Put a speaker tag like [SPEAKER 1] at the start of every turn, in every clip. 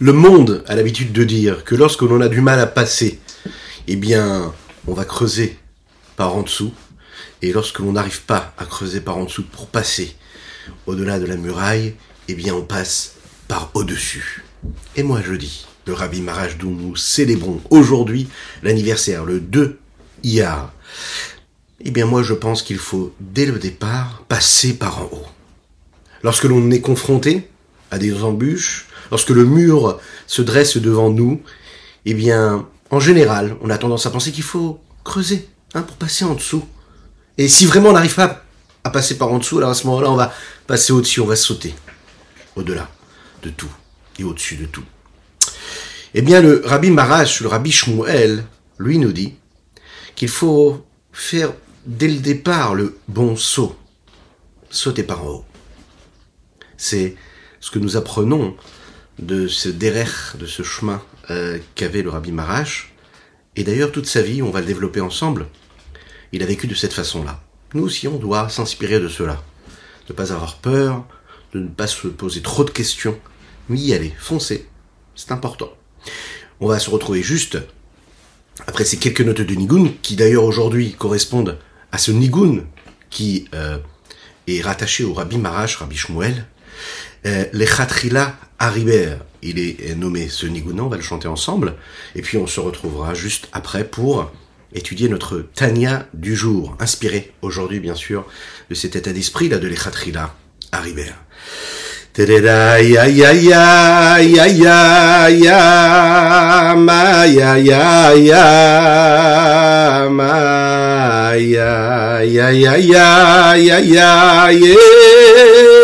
[SPEAKER 1] Le monde a l'habitude de dire que lorsque l'on a du mal à passer, eh bien, on va creuser par en dessous. Et lorsque l'on n'arrive pas à creuser par en dessous pour passer au-delà de la muraille, eh bien, on passe par au-dessus. Et moi, je dis, le Rabbi Maraj dont nous célébrons aujourd'hui l'anniversaire, le 2 Iyar, eh bien, moi, je pense qu'il faut, dès le départ, passer par en haut. Lorsque l'on est confronté à des embûches, lorsque le mur se dresse devant nous, eh bien, en général, on a tendance à penser qu'il faut creuser hein, pour passer en dessous. Et si vraiment on n'arrive pas à passer par en dessous, alors à ce moment-là, on va passer au-dessus, on va sauter au-delà de tout et au-dessus de tout. Eh bien, le rabbi Marash, le rabbi Shmuel, lui nous dit qu'il faut faire dès le départ le bon saut, sauter par en haut. C'est ce que nous apprenons de ce derer, de ce chemin euh, qu'avait le rabbi Marash. Et d'ailleurs, toute sa vie, on va le développer ensemble, il a vécu de cette façon-là. Nous aussi, on doit s'inspirer de cela. Ne pas avoir peur, de ne pas se poser trop de questions, mais y aller, foncer. C'est important. On va se retrouver juste après ces quelques notes de Nigun, qui d'ailleurs aujourd'hui correspondent à ce Nigun qui euh, est rattaché au Rabbi Marash, Rabbi Shmuel, les Khatrila arrivèrent. Il est nommé ce Niguna, on va le chanter ensemble. Et puis on se retrouvera juste après pour étudier notre Tanya du jour, inspiré aujourd'hui bien sûr de cet état d'esprit là de l'Echatrila arrivèrent.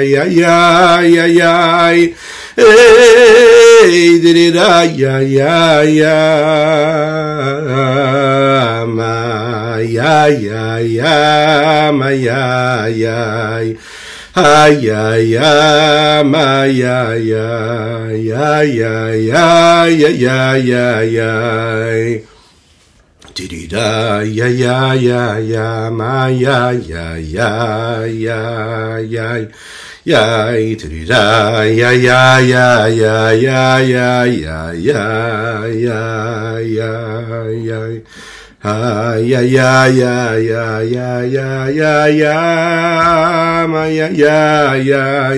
[SPEAKER 1] ay ay ay ay ay ay did it ay Da ya ya ya ya, ma ya ya ya ya ya. Ya ya Yay, da, ya, ya, ya, ya, ya, ya, ya, ya, ya, ya, ya. Ah, ya, ya, ya, ya, ya, ya, ya, ya, ma, ya, ya, ya,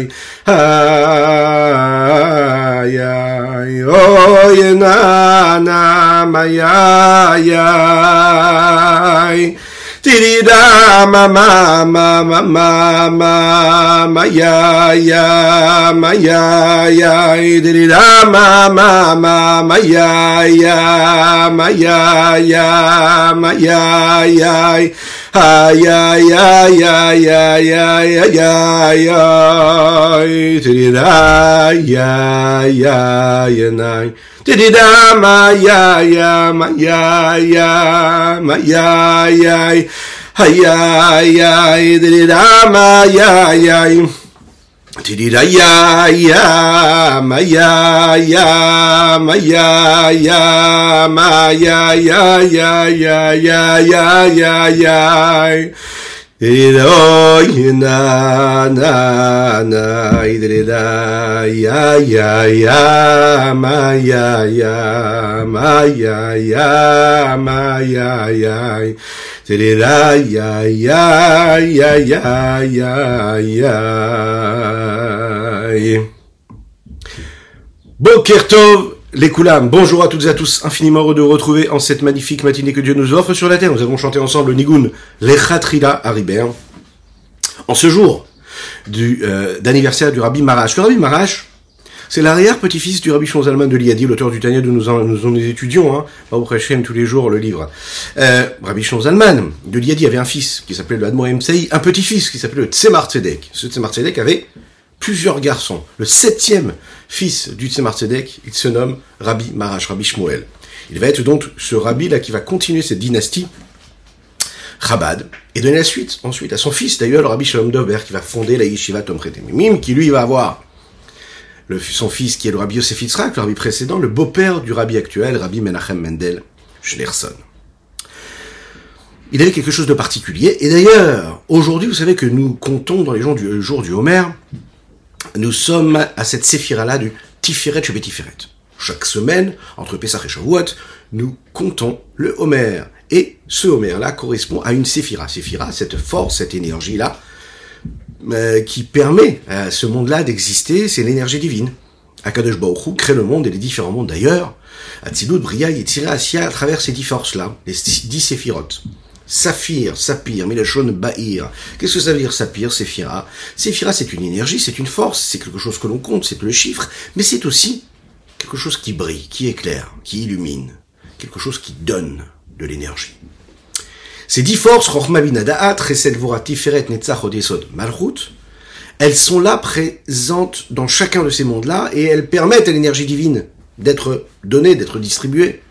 [SPEAKER 1] ah, ya, oh, ya, na, na, ma, ya, ya, Diddy da ma ma ma ma ma ma ma ya ya ma ya ya diddy da ma ma ma ma ya ya ma ya ya ma ya ya ay ay ay ay ay ay ay ay ay tirida ya ya ya nai tirida ma ya ya ma ya ya ma ya ya ay ay ay tirida ma ya ya Tiriraya, ya, maya, ya, maya, ya, maya, ya, ya, ya, ya, ya, ya, ya. Tiriraya, na, na, na, ya, ya, ya, maya, ya, maya, ya, maya, ya. Tiriraya, ya, ya, ya, ya, ya. Boker Tov les Koulam, bonjour à toutes et à tous, infiniment heureux de vous retrouver en cette magnifique matinée que Dieu nous offre sur la terre. Nous avons chanté ensemble le Nigun, l'Echatrila à Ribert, en ce jour du euh, d'anniversaire du Rabbi Marash. Le Rabbi Marash, c'est l'arrière-petit-fils du Rabbi Shonzalman de Liadi, l'auteur du Tanya, nous en, nous en étudions, hein, tous les jours le livre. Euh, Rabbi Shonzalman de Liadi avait un fils qui s'appelait le Admoem Sei, un petit-fils qui s'appelait le Tzemar Tzedek. Ce Tzemar Tzedek avait plusieurs garçons. Le septième fils du Tzemar Tzedek, il se nomme Rabbi Marash, Rabbi Shmuel. Il va être donc ce rabbi là qui va continuer cette dynastie Chabad et donner la suite ensuite à son fils d'ailleurs, le Rabbi Shalom Dover, qui va fonder la Yeshiva Tom Mim, qui lui va avoir son fils qui est le Rabbi Yosef Yitzhak, le Rabbi précédent, le beau-père du Rabbi actuel, Rabbi Menachem Mendel Schneerson. Il avait quelque chose de particulier. Et d'ailleurs, aujourd'hui, vous savez que nous comptons dans les jours du, jour du Homer, nous sommes à cette séphira-là du Tiferet chez Tiferet. Chaque semaine, entre Pesach et Shavuot, nous comptons le Homer. Et ce Homer-là correspond à une séphira. Séphira, cette force, cette énergie-là, euh, qui permet à ce monde-là d'exister, c'est l'énergie divine. Akadosh Baruch crée le monde et les différents mondes d'ailleurs. Atzilut, Bria, Yetzira, Asia, à travers ces dix forces-là, les dix séphirotes. Saphir, Sapir, Milachon, Bahir. Qu'est-ce que ça veut dire Sapir, Séphira? Séphira, c'est une énergie, c'est une force, c'est quelque chose que l'on compte, c'est le chiffre, mais c'est aussi quelque chose qui brille, qui éclaire, qui illumine, quelque chose qui donne de l'énergie. Ces dix forces, Rochma Binadaat, Tiferet, Netzach, Odesod, Malchut, elles sont là présentes dans chacun de ces mondes-là et elles permettent à l'énergie divine d'être donnée, d'être distribuée.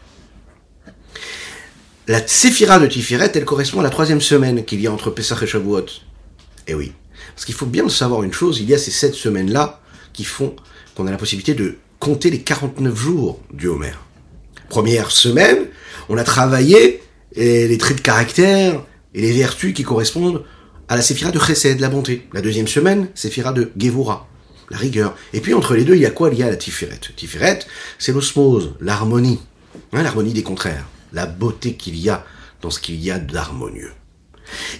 [SPEAKER 1] La séphira de Tiferet, elle correspond à la troisième semaine qu'il y a entre Pesach et Shavuot. Eh oui. Parce qu'il faut bien savoir une chose, il y a ces sept semaines-là qui font qu'on a la possibilité de compter les 49 jours du Homer. Première semaine, on a travaillé les traits de caractère et les vertus qui correspondent à la séphira de Chesed, la bonté. La deuxième semaine, séphira de Gevura, la rigueur. Et puis entre les deux, il y a quoi? Il y a la Tiferet. Tiferet, c'est l'osmose, l'harmonie, hein, l'harmonie des contraires la beauté qu'il y a dans ce qu'il y a d'harmonieux.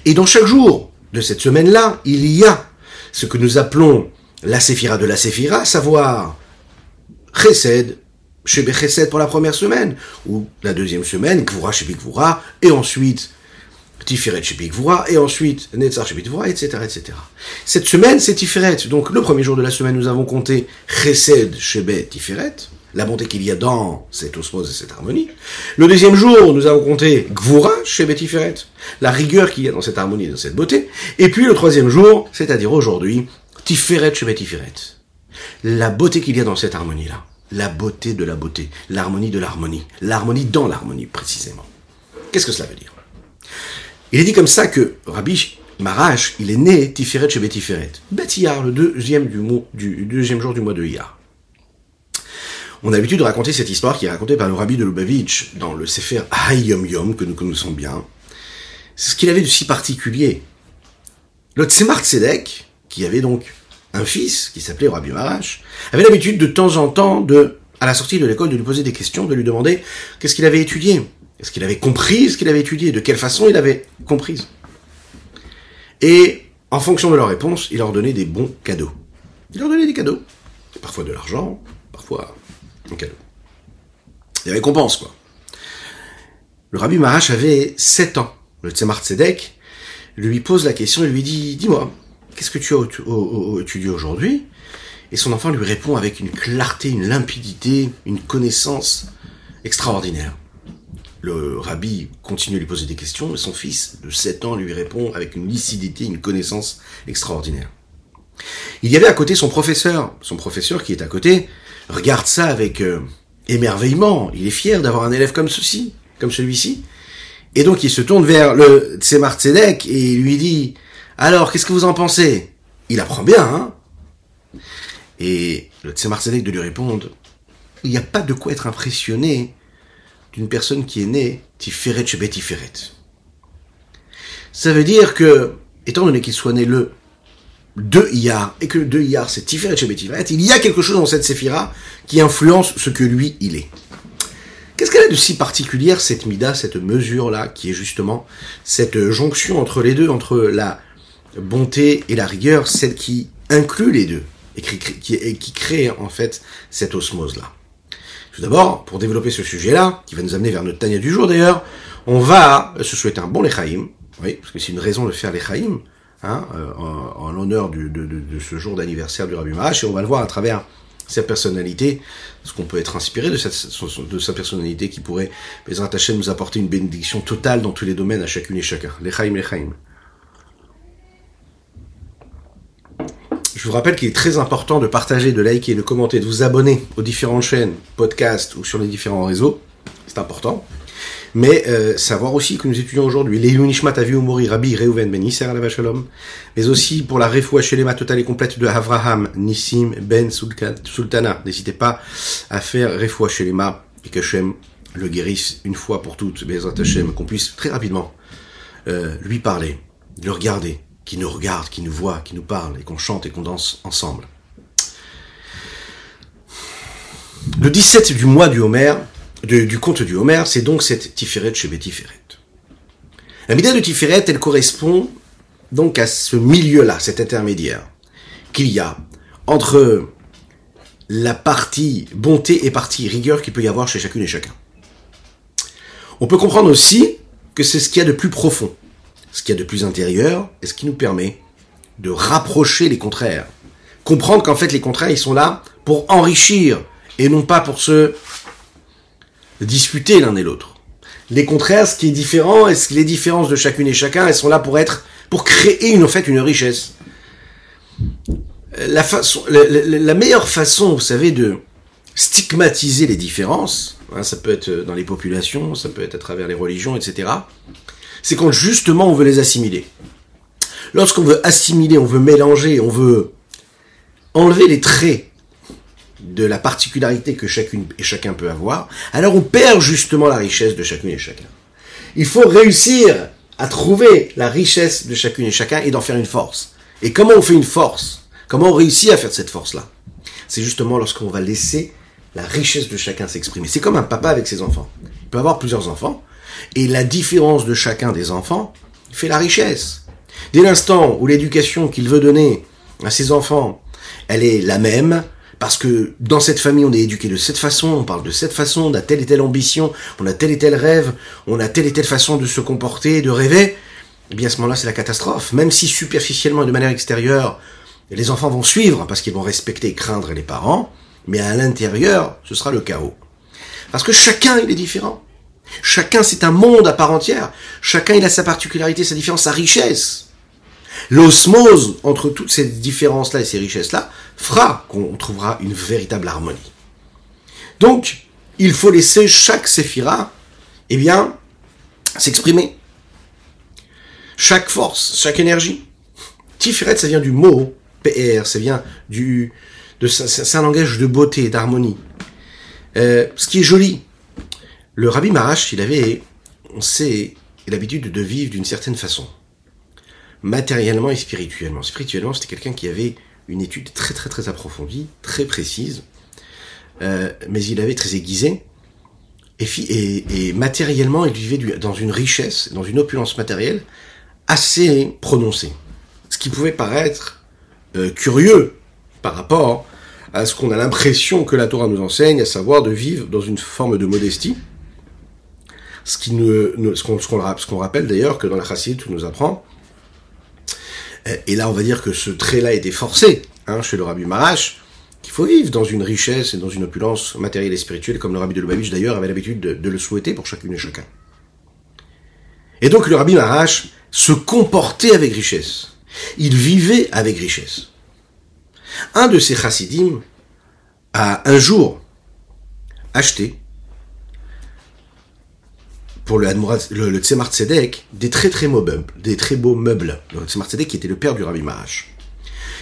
[SPEAKER 1] Et dans chaque jour de cette semaine-là, il y a ce que nous appelons la séphira de la séphira, savoir Chesed, Shebe Chesed pour la première semaine, ou la deuxième semaine, Gvura Shebe Gvura, et ensuite Tiferet Shebe Gvura, et ensuite Netzar Shebe Gvura, etc., etc. Cette semaine, c'est Tiferet. Donc le premier jour de la semaine, nous avons compté Chesed Shebe Tiferet, la bonté qu'il y a dans cette osmose et cette harmonie. Le deuxième jour, nous avons compté Gvura chez Betty la rigueur qu'il y a dans cette harmonie et dans cette beauté. Et puis le troisième jour, c'est-à-dire aujourd'hui, Tiferet chez Betty. La beauté qu'il y a dans cette harmonie-là. La beauté de la beauté. L'harmonie de l'harmonie. L'harmonie dans l'harmonie, précisément. Qu'est-ce que cela veut dire? Il est dit comme ça que Rabbi Marash, il est né Tiferet chez Betty Ferret. le deuxième, du, du deuxième jour du mois de Iyar. On a l'habitude de raconter cette histoire qui est racontée par le rabbi de Lubavitch dans le Sefer Hayom Yom, que nous connaissons bien. C'est ce qu'il avait de si particulier. Le Tzemar Tzedek, qui avait donc un fils, qui s'appelait Rabbi Marash, avait l'habitude de temps en temps de, à la sortie de l'école, de lui poser des questions, de lui demander qu'est-ce qu'il avait étudié. Est-ce qu'il avait compris ce qu'il avait étudié? De quelle façon il avait compris? Et, en fonction de leur réponse, il leur donnait des bons cadeaux. Il leur donnait des cadeaux. Parfois de l'argent, parfois cadeau. Des récompenses, quoi. Le rabbi Marash avait 7 ans. Le Tzemar Tzedek lui pose la question et lui dit, dis-moi, qu'est-ce que tu as étudié aujourd'hui? Et son enfant lui répond avec une clarté, une limpidité, une connaissance extraordinaire. Le rabbi continue à lui poser des questions et son fils de 7 ans lui répond avec une lucidité, une connaissance extraordinaire. Il y avait à côté son professeur, son professeur qui est à côté, regarde ça avec euh, émerveillement. Il est fier d'avoir un élève comme ceci, comme celui-ci. Et donc il se tourne vers le Tzemar et il lui dit Alors, qu'est-ce que vous en pensez? Il apprend bien, hein Et le Tzemar de lui répondre Il n'y a pas de quoi être impressionné d'une personne qui est née Tiferet Shebet Tiferet. Ça veut dire que, étant donné qu'il soit né le de Iyar, et que de Iyar c'est Tiferet Tiferet, il y a quelque chose dans cette Séphira qui influence ce que lui il est. Qu'est-ce qu'elle a de si particulière cette Mida, cette mesure-là, qui est justement cette jonction entre les deux, entre la bonté et la rigueur, celle qui inclut les deux, et qui, qui crée en fait cette osmose-là? Tout d'abord, pour développer ce sujet-là, qui va nous amener vers notre Tania du jour d'ailleurs, on va se souhaiter un bon Lechaïm, oui, parce que c'est une raison de faire Lechaïm, Hein, euh, en, l'honneur de, ce jour d'anniversaire du Rabbi Marash, et on va le voir à travers sa personnalité, ce qu'on peut être inspiré de, sa personnalité qui pourrait, les rattacher nous apporter une bénédiction totale dans tous les domaines, à chacune et chacun. L'echaim. Je vous rappelle qu'il est très important de partager, de liker, de commenter, de vous abonner aux différentes chaînes, podcasts ou sur les différents réseaux. C'est important. Mais euh, savoir aussi que nous étudions aujourd'hui les Nishmat Mori Rabbi Reuven Ben Isser la Shalom, mais aussi pour la refoua Shelema totale et complète de Avraham Nissim Ben Sultana. N'hésitez pas à faire refoua Shelema et qu'Hachem le guérisse une fois pour toutes, Bezrat Hashem, qu'on puisse très rapidement euh, lui parler, le regarder, qui nous regarde, qui nous voit, qui nous parle, et qu'on chante et qu'on danse ensemble. Le 17 du mois du Homer, du conte du Homer, c'est donc cette Tiferet chez Tiferet. La Mida de Tiferet, elle correspond donc à ce milieu-là, cet intermédiaire, qu'il y a entre la partie bonté et partie rigueur qu'il peut y avoir chez chacune et chacun. On peut comprendre aussi que c'est ce qu'il y a de plus profond, ce qu'il y a de plus intérieur, et ce qui nous permet de rapprocher les contraires. Comprendre qu'en fait les contraires, ils sont là pour enrichir, et non pas pour se disputer l'un et l'autre. Les contraires, ce qui est différent, que les différences de chacune et chacun, elles sont là pour être, pour créer une, en fait, une richesse. La façon, la, meilleure façon, vous savez, de stigmatiser les différences, hein, ça peut être dans les populations, ça peut être à travers les religions, etc., c'est quand justement on veut les assimiler. Lorsqu'on veut assimiler, on veut mélanger, on veut enlever les traits de la particularité que chacune et chacun peut avoir, alors on perd justement la richesse de chacune et chacun. Il faut réussir à trouver la richesse de chacune et chacun et d'en faire une force. Et comment on fait une force? Comment on réussit à faire cette force-là? C'est justement lorsqu'on va laisser la richesse de chacun s'exprimer. C'est comme un papa avec ses enfants. Il peut avoir plusieurs enfants, et la différence de chacun des enfants fait la richesse. Dès l'instant où l'éducation qu'il veut donner à ses enfants, elle est la même, parce que dans cette famille, on est éduqué de cette façon, on parle de cette façon, on a telle et telle ambition, on a tel et tel rêve, on a telle et telle façon de se comporter, de rêver, eh bien à ce moment-là, c'est la catastrophe. Même si superficiellement, de manière extérieure, les enfants vont suivre parce qu'ils vont respecter et craindre les parents, mais à l'intérieur, ce sera le chaos. Parce que chacun, il est différent. Chacun, c'est un monde à part entière. Chacun, il a sa particularité, sa différence, sa richesse. L'osmose entre toutes ces différences-là et ces richesses-là fera qu'on trouvera une véritable harmonie. Donc, il faut laisser chaque séphira, eh bien, s'exprimer. Chaque force, chaque énergie. Tiferet, ça vient du mot PR, ça vient du, de, c'est langage de beauté, d'harmonie. Euh, ce qui est joli. Le Rabbi Marash, il avait, on sait, l'habitude de vivre d'une certaine façon matériellement et spirituellement. Spirituellement, c'était quelqu'un qui avait une étude très très très approfondie, très précise, euh, mais il avait très aiguisé. Et, et, matériellement, il vivait dans une richesse, dans une opulence matérielle assez prononcée. Ce qui pouvait paraître euh, curieux par rapport à ce qu'on a l'impression que la Torah nous enseigne, à savoir de vivre dans une forme de modestie. Ce qui nous, ce qu'on rappelle d'ailleurs que dans la Chassidut, tout nous apprend et là, on va dire que ce trait-là était forcé hein, chez le Rabbi Marash, qu'il faut vivre dans une richesse et dans une opulence matérielle et spirituelle, comme le Rabbi de Lubavitch d'ailleurs avait l'habitude de, le souhaiter pour chacune et chacun. Et donc le Rabbi Marash se comportait avec richesse. Il vivait avec richesse. Un de ses chassidim a un jour acheté pour le, le, le des très très beaux meubles, des très beaux meubles. Le Tzemar Tzedek qui était le père du Rabbi Marash.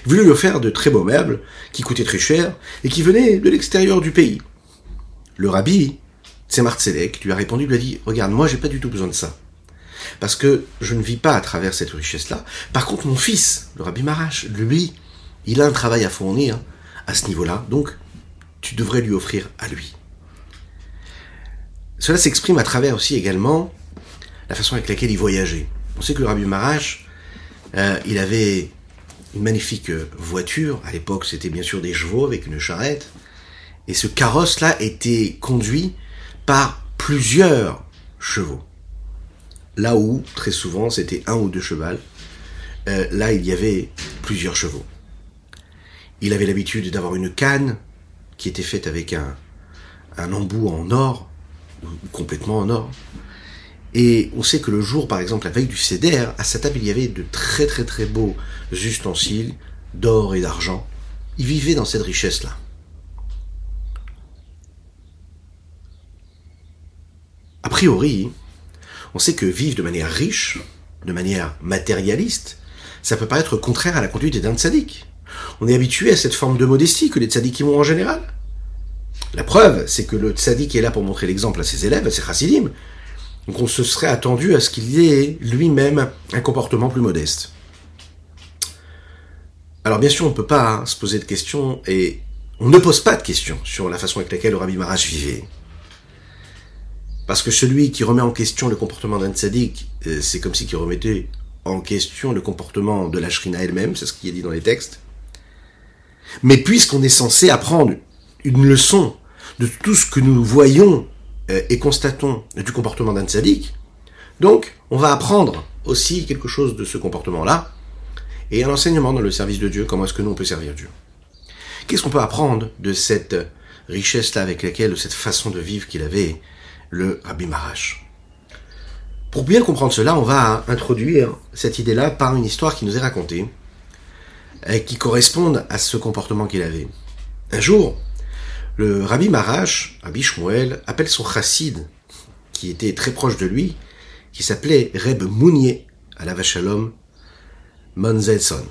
[SPEAKER 1] Il voulait lui offrir de très beaux meubles qui coûtaient très cher et qui venaient de l'extérieur du pays. Le Rabbi Tzemar Tzedek lui a répondu, lui a dit, regarde, moi j'ai pas du tout besoin de ça. Parce que je ne vis pas à travers cette richesse-là. Par contre, mon fils, le Rabbi Marash, lui, il a un travail à fournir à ce niveau-là, donc tu devrais lui offrir à lui. Cela s'exprime à travers aussi également la façon avec laquelle il voyageait. On sait que le Rabbi Marash, euh, il avait une magnifique voiture. À l'époque, c'était bien sûr des chevaux avec une charrette. Et ce carrosse-là était conduit par plusieurs chevaux. Là où, très souvent, c'était un ou deux chevaux, euh, là, il y avait plusieurs chevaux. Il avait l'habitude d'avoir une canne qui était faite avec un, un embout en or complètement en or. Et on sait que le jour, par exemple, la veille du CDR, à sa table, il y avait de très très très beaux ustensiles d'or et d'argent. Il vivait dans cette richesse-là. A priori, on sait que vivre de manière riche, de manière matérialiste, ça peut paraître contraire à la conduite d'un tzaddik. On est habitué à cette forme de modestie que les tzaddikim ont en général. La preuve, c'est que le tzaddik est là pour montrer l'exemple à ses élèves, à ses chassidim. Donc on se serait attendu à ce qu'il ait lui-même un comportement plus modeste. Alors bien sûr, on ne peut pas se poser de questions et on ne pose pas de questions sur la façon avec laquelle le Rabbi Marash vivait. Parce que celui qui remet en question le comportement d'un tzaddik, euh, c'est comme si il remettait en question le comportement de la shrina elle-même, c'est ce qui est dit dans les textes. Mais puisqu'on est censé apprendre une leçon de tout ce que nous voyons euh, et constatons du comportement d'un tzaddik, donc on va apprendre aussi quelque chose de ce comportement-là, et un enseignement dans le service de Dieu, comment est-ce que nous on peut servir Dieu. Qu'est-ce qu'on peut apprendre de cette richesse-là avec laquelle, de cette façon de vivre qu'il avait, le Rabbi Marash? Pour bien comprendre cela, on va introduire cette idée-là par une histoire qui nous est racontée, et qui correspond à ce comportement qu'il avait. Un jour, le Rabbi Marash, Rabbi Shmuel, appelle son chassid, qui était très proche de lui, qui s'appelait Reb Mounier, à la Vachalom, Monzelson.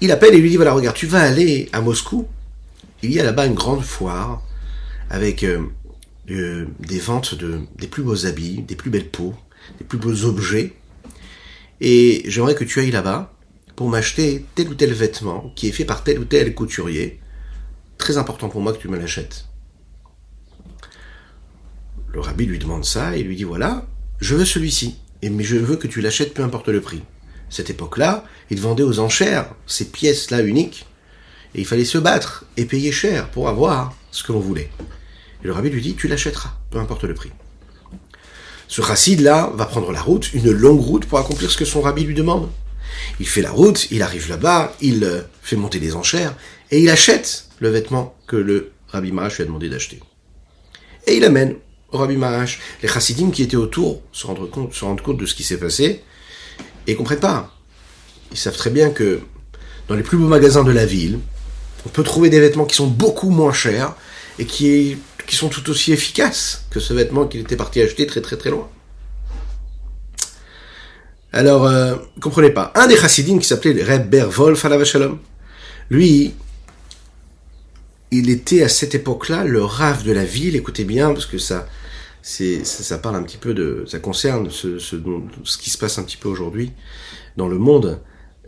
[SPEAKER 1] Il appelle et lui dit, voilà, regarde, tu vas aller à Moscou, il y a là-bas une grande foire, avec euh, euh, des ventes de, des plus beaux habits, des plus belles peaux, des plus beaux objets, et j'aimerais que tu ailles là-bas pour m'acheter tel ou tel vêtement qui est fait par tel ou tel couturier. Très important pour moi que tu me l'achètes. Le rabbi lui demande ça et lui dit voilà, je veux celui-ci, mais je veux que tu l'achètes peu importe le prix cette époque-là, ils vendaient aux enchères ces pièces-là uniques, et il fallait se battre et payer cher pour avoir ce que l'on voulait. Et le rabbi lui dit, tu l'achèteras, peu importe le prix. Ce chassid-là va prendre la route, une longue route pour accomplir ce que son rabbi lui demande. Il fait la route, il arrive là-bas, il euh, fait monter les enchères, et il achète le vêtement que le rabbi Marash lui a demandé d'acheter. Et il amène au rabbi Marash. Les chassidim qui étaient autour se rendent compte, se compte de ce qui s'est passé, et comprennent pas. Ils savent très bien que dans les plus beaux magasins de la ville, on peut trouver des vêtements qui sont beaucoup moins chers et qui, qui sont tout aussi efficaces que ce vêtement qu'il était parti acheter très très très loin. Alors, euh, comprenez pas. Un des chassidim qui s'appelait Reb Ber Wolf Shalom, lui, il était à cette époque-là le rave de la ville. Écoutez bien, parce que ça, c'est ça, parle un petit peu de, ça concerne ce, ce, ce qui se passe un petit peu aujourd'hui dans le monde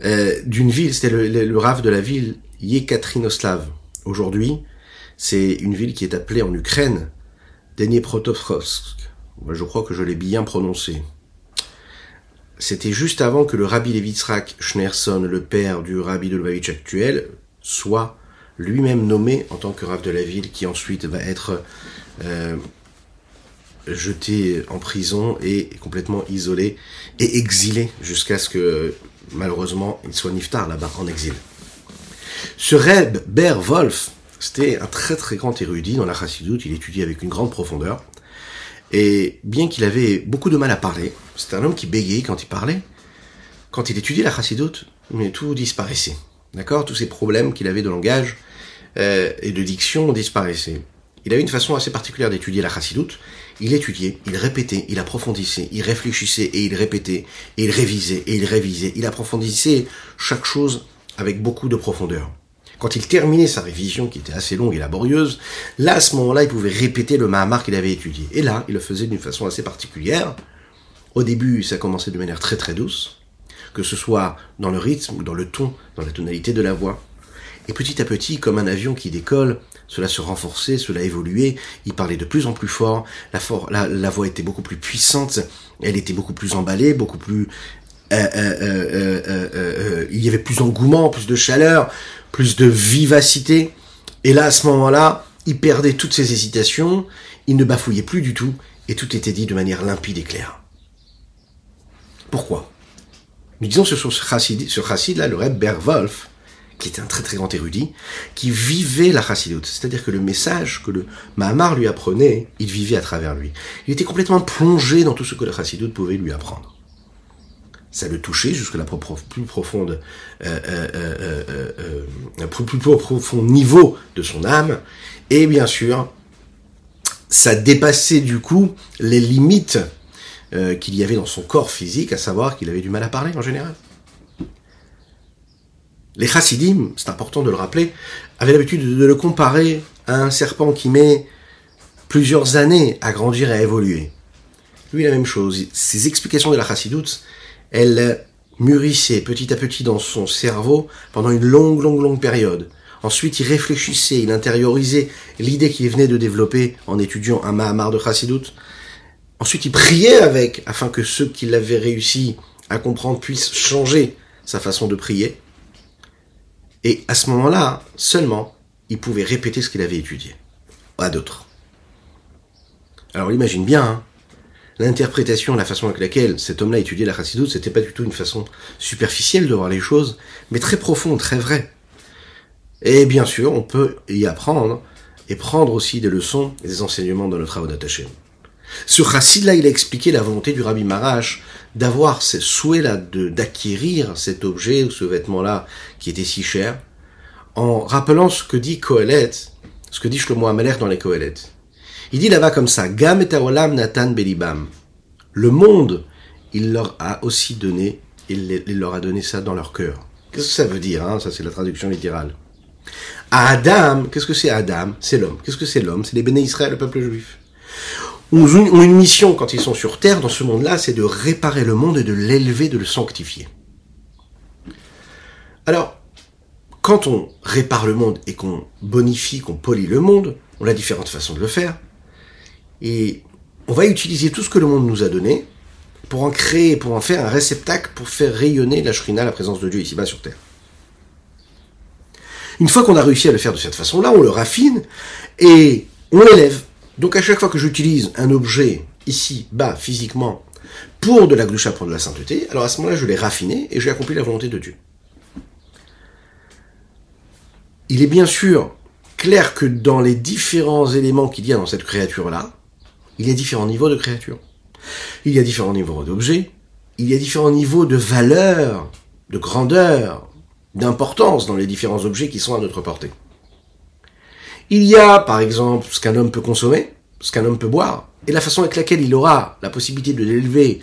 [SPEAKER 1] euh, d'une ville. C'était le, le, rave de la ville Yekaterinoslav. Aujourd'hui, c'est une ville qui est appelée en Ukraine Dnipropetrovsk. Je crois que je l'ai bien prononcé. C'était juste avant que le rabbi Levitzrak Schneerson, le père du rabbi de Lubavitch actuel, soit lui-même nommé en tant que rave de la ville, qui ensuite va être euh, jeté en prison et complètement isolé et exilé jusqu'à ce que malheureusement il soit niftar là-bas en exil. Ce Reb Ber Wolf, c'était un très très grand érudit dans la chassidoute, il étudiait avec une grande profondeur. Et bien qu'il avait beaucoup de mal à parler, c'était un homme qui bégayait quand il parlait. Quand il étudiait la chassidoute, mais tout disparaissait. D'accord? Tous ces problèmes qu'il avait de langage euh, et de diction disparaissaient. Il avait une façon assez particulière d'étudier la chassidoute. Il étudiait, il répétait, il approfondissait, il réfléchissait et il répétait, et il révisait et il révisait. Il approfondissait chaque chose avec beaucoup de profondeur. Quand il terminait sa révision, qui était assez longue et laborieuse, là, à ce moment-là, il pouvait répéter le Mahamar qu'il avait étudié. Et là, il le faisait d'une façon assez particulière. Au début, ça commençait de manière très très douce, que ce soit dans le rythme ou dans le ton, dans la tonalité de la voix. Et petit à petit, comme un avion qui décolle, cela se renforçait, cela évoluait, il parlait de plus en plus fort, la, voix était beaucoup plus puissante, elle était beaucoup plus emballée, beaucoup plus... Euh, euh, euh, il y avait plus d'engouement, plus de chaleur, plus de vivacité. Et là, à ce moment-là, il perdait toutes ses hésitations, il ne bafouillait plus du tout, et tout était dit de manière limpide et claire. Pourquoi? Disons sur ce chassid, ce chassid là, le Reb Berwolf, qui était un très très grand érudit, qui vivait la chassidoute. C'est-à-dire que le message que le Mahamar lui apprenait, il vivait à travers lui. Il était complètement plongé dans tout ce que la chassidoute pouvait lui apprendre. ça le touchait jusqu'à la plus profonde, euh, euh, euh, plus, plus profond niveau de son âme, et bien sûr, ça dépassait du coup les limites qu'il y avait dans son corps physique, à savoir qu'il avait du mal à parler en général. Les chassidim, c'est important de le rappeler, avaient l'habitude de le comparer à un serpent qui met plusieurs années à grandir et à évoluer. Lui, la même chose. Ces explications de la chassidoute, elles mûrissaient petit à petit dans son cerveau pendant une longue, longue, longue période. Ensuite, il réfléchissait, il intériorisait l'idée qu'il venait de développer en étudiant un Mahamar de chassidoute. Ensuite, il priait avec, afin que ceux qui l'avaient réussi à comprendre puissent changer sa façon de prier. Et à ce moment-là, seulement, il pouvait répéter ce qu'il avait étudié à d'autres. Alors imagine bien, hein, l'interprétation, la façon avec laquelle cet homme-là étudiait la chassidoute, c'était pas du tout une façon superficielle de voir les choses, mais très profonde, très vraie. Et bien sûr, on peut y apprendre et prendre aussi des leçons et des enseignements dans notre travail d'attaché. Ce chassid-là, il a expliqué la volonté du rabbi Marash d'avoir ce souhait-là d'acquérir cet objet ou ce vêtement-là qui était si cher, en rappelant ce que dit Kohelet, ce que dit Shlomo Amalek dans les Kohelet. Il dit là-bas comme ça, Gam et Natan Belibam. Le monde, il leur a aussi donné, il, leur a donné ça dans leur cœur. Qu'est-ce que ça veut dire hein? Ça, c'est la traduction littérale. Adam, qu'est-ce que c'est Adam? C'est l'homme. Qu'est-ce que c'est l'homme? C'est les béné Israël, le peuple juif ont une mission quand ils sont sur Terre, dans ce monde-là, c'est de réparer le monde et de l'élever, de le sanctifier. Alors, quand on répare le monde et qu'on bonifie, qu'on polie le monde, on a différentes façons de le faire. Et on va utiliser tout ce que le monde nous a donné pour en créer, pour en faire un réceptacle, pour faire rayonner la shrina, la présence de Dieu ici-bas sur Terre. Une fois qu'on a réussi à le faire de cette façon-là, on le raffine et on l'élève. Donc à chaque fois que j'utilise un objet ici, bas, physiquement, pour de la gloucha, pour de la sainteté, alors à ce moment-là, je l'ai raffiné et j'ai accompli la volonté de Dieu. Il est bien sûr clair que dans les différents éléments qu'il y a dans cette créature-là, il y a différents niveaux de créature. Il y a différents niveaux d'objets, il y a différents niveaux de valeur, de grandeur, d'importance dans les différents objets qui sont à notre portée. Il y a, par exemple, ce qu'un homme peut consommer, ce qu'un homme peut boire, et la façon avec laquelle il aura la possibilité de l'élever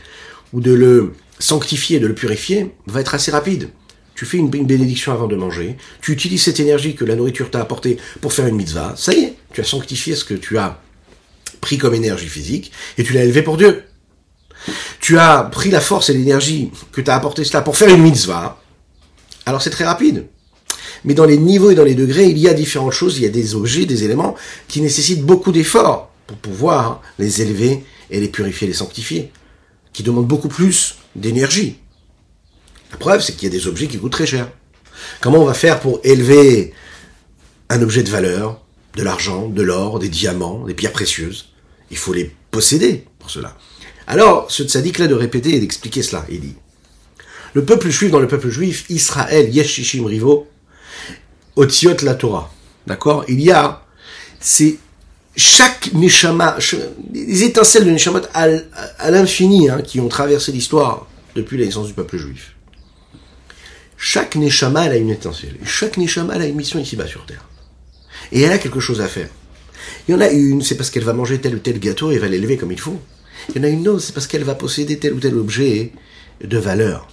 [SPEAKER 1] ou de le sanctifier, de le purifier, va être assez rapide. Tu fais une, bénédiction avant de manger, tu utilises cette énergie que la nourriture t'a apportée pour faire une mitzvah, ça y est, tu as sanctifié ce que tu as pris comme énergie physique, et tu l'as élevé pour Dieu. Tu as pris la force et l'énergie que t'as apporté cela pour faire une mitzvah, alors c'est très rapide. Mais dans les niveaux et dans les degrés, il y a différentes choses, il y a des objets, des éléments qui nécessitent beaucoup d'efforts pour pouvoir les élever et les purifier, les sanctifier, qui demandent beaucoup plus d'énergie. La preuve, c'est qu'il y a des objets qui coûtent très cher. Comment on va faire pour élever un objet de valeur, de l'argent, de l'or, des diamants, des pierres précieuses? Il faut les posséder pour cela. Alors, ce tzaddik-là de répéter et d'expliquer cela, il dit, le peuple juif dans le peuple juif, Israël, Yeshishim Rivo, Otziot la Torah. D'accord? Il y a, c'est chaque neshama, les étincelles de neshama à, l'infini hein, qui ont traversé l'histoire depuis la naissance du peuple juif. Chaque neshama, elle a une étincelle. Chaque neshama, elle a une mission ici-bas sur Terre. Et elle a quelque chose à faire. Il y en a une, c'est parce qu'elle va manger tel ou tel gâteau et va l'élever comme il faut. Il y en a une autre, c'est parce qu'elle va posséder tel ou tel objet de valeur,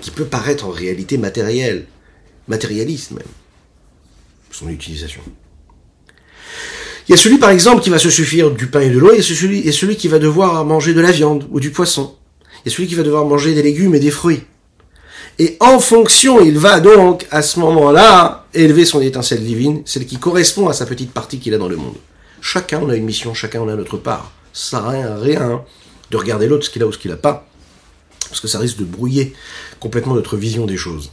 [SPEAKER 1] qui peut paraître en réalité matériel, matérialiste même son utilisation. Il y a celui, par exemple, qui va se suffire du pain et de l'eau, et celui, celui qui va devoir manger de la viande ou du poisson. Il y a celui qui va devoir manger des légumes et des fruits. Et en fonction, il va donc, à ce moment-là, élever son étincelle divine, celle qui correspond à sa petite partie qu'il a dans le monde. Chacun, on a une mission, chacun, on a notre part. Ça sert rien, rien de regarder l'autre, ce qu'il a ou ce qu'il n'a pas. Parce que ça risque de brouiller complètement notre vision des choses.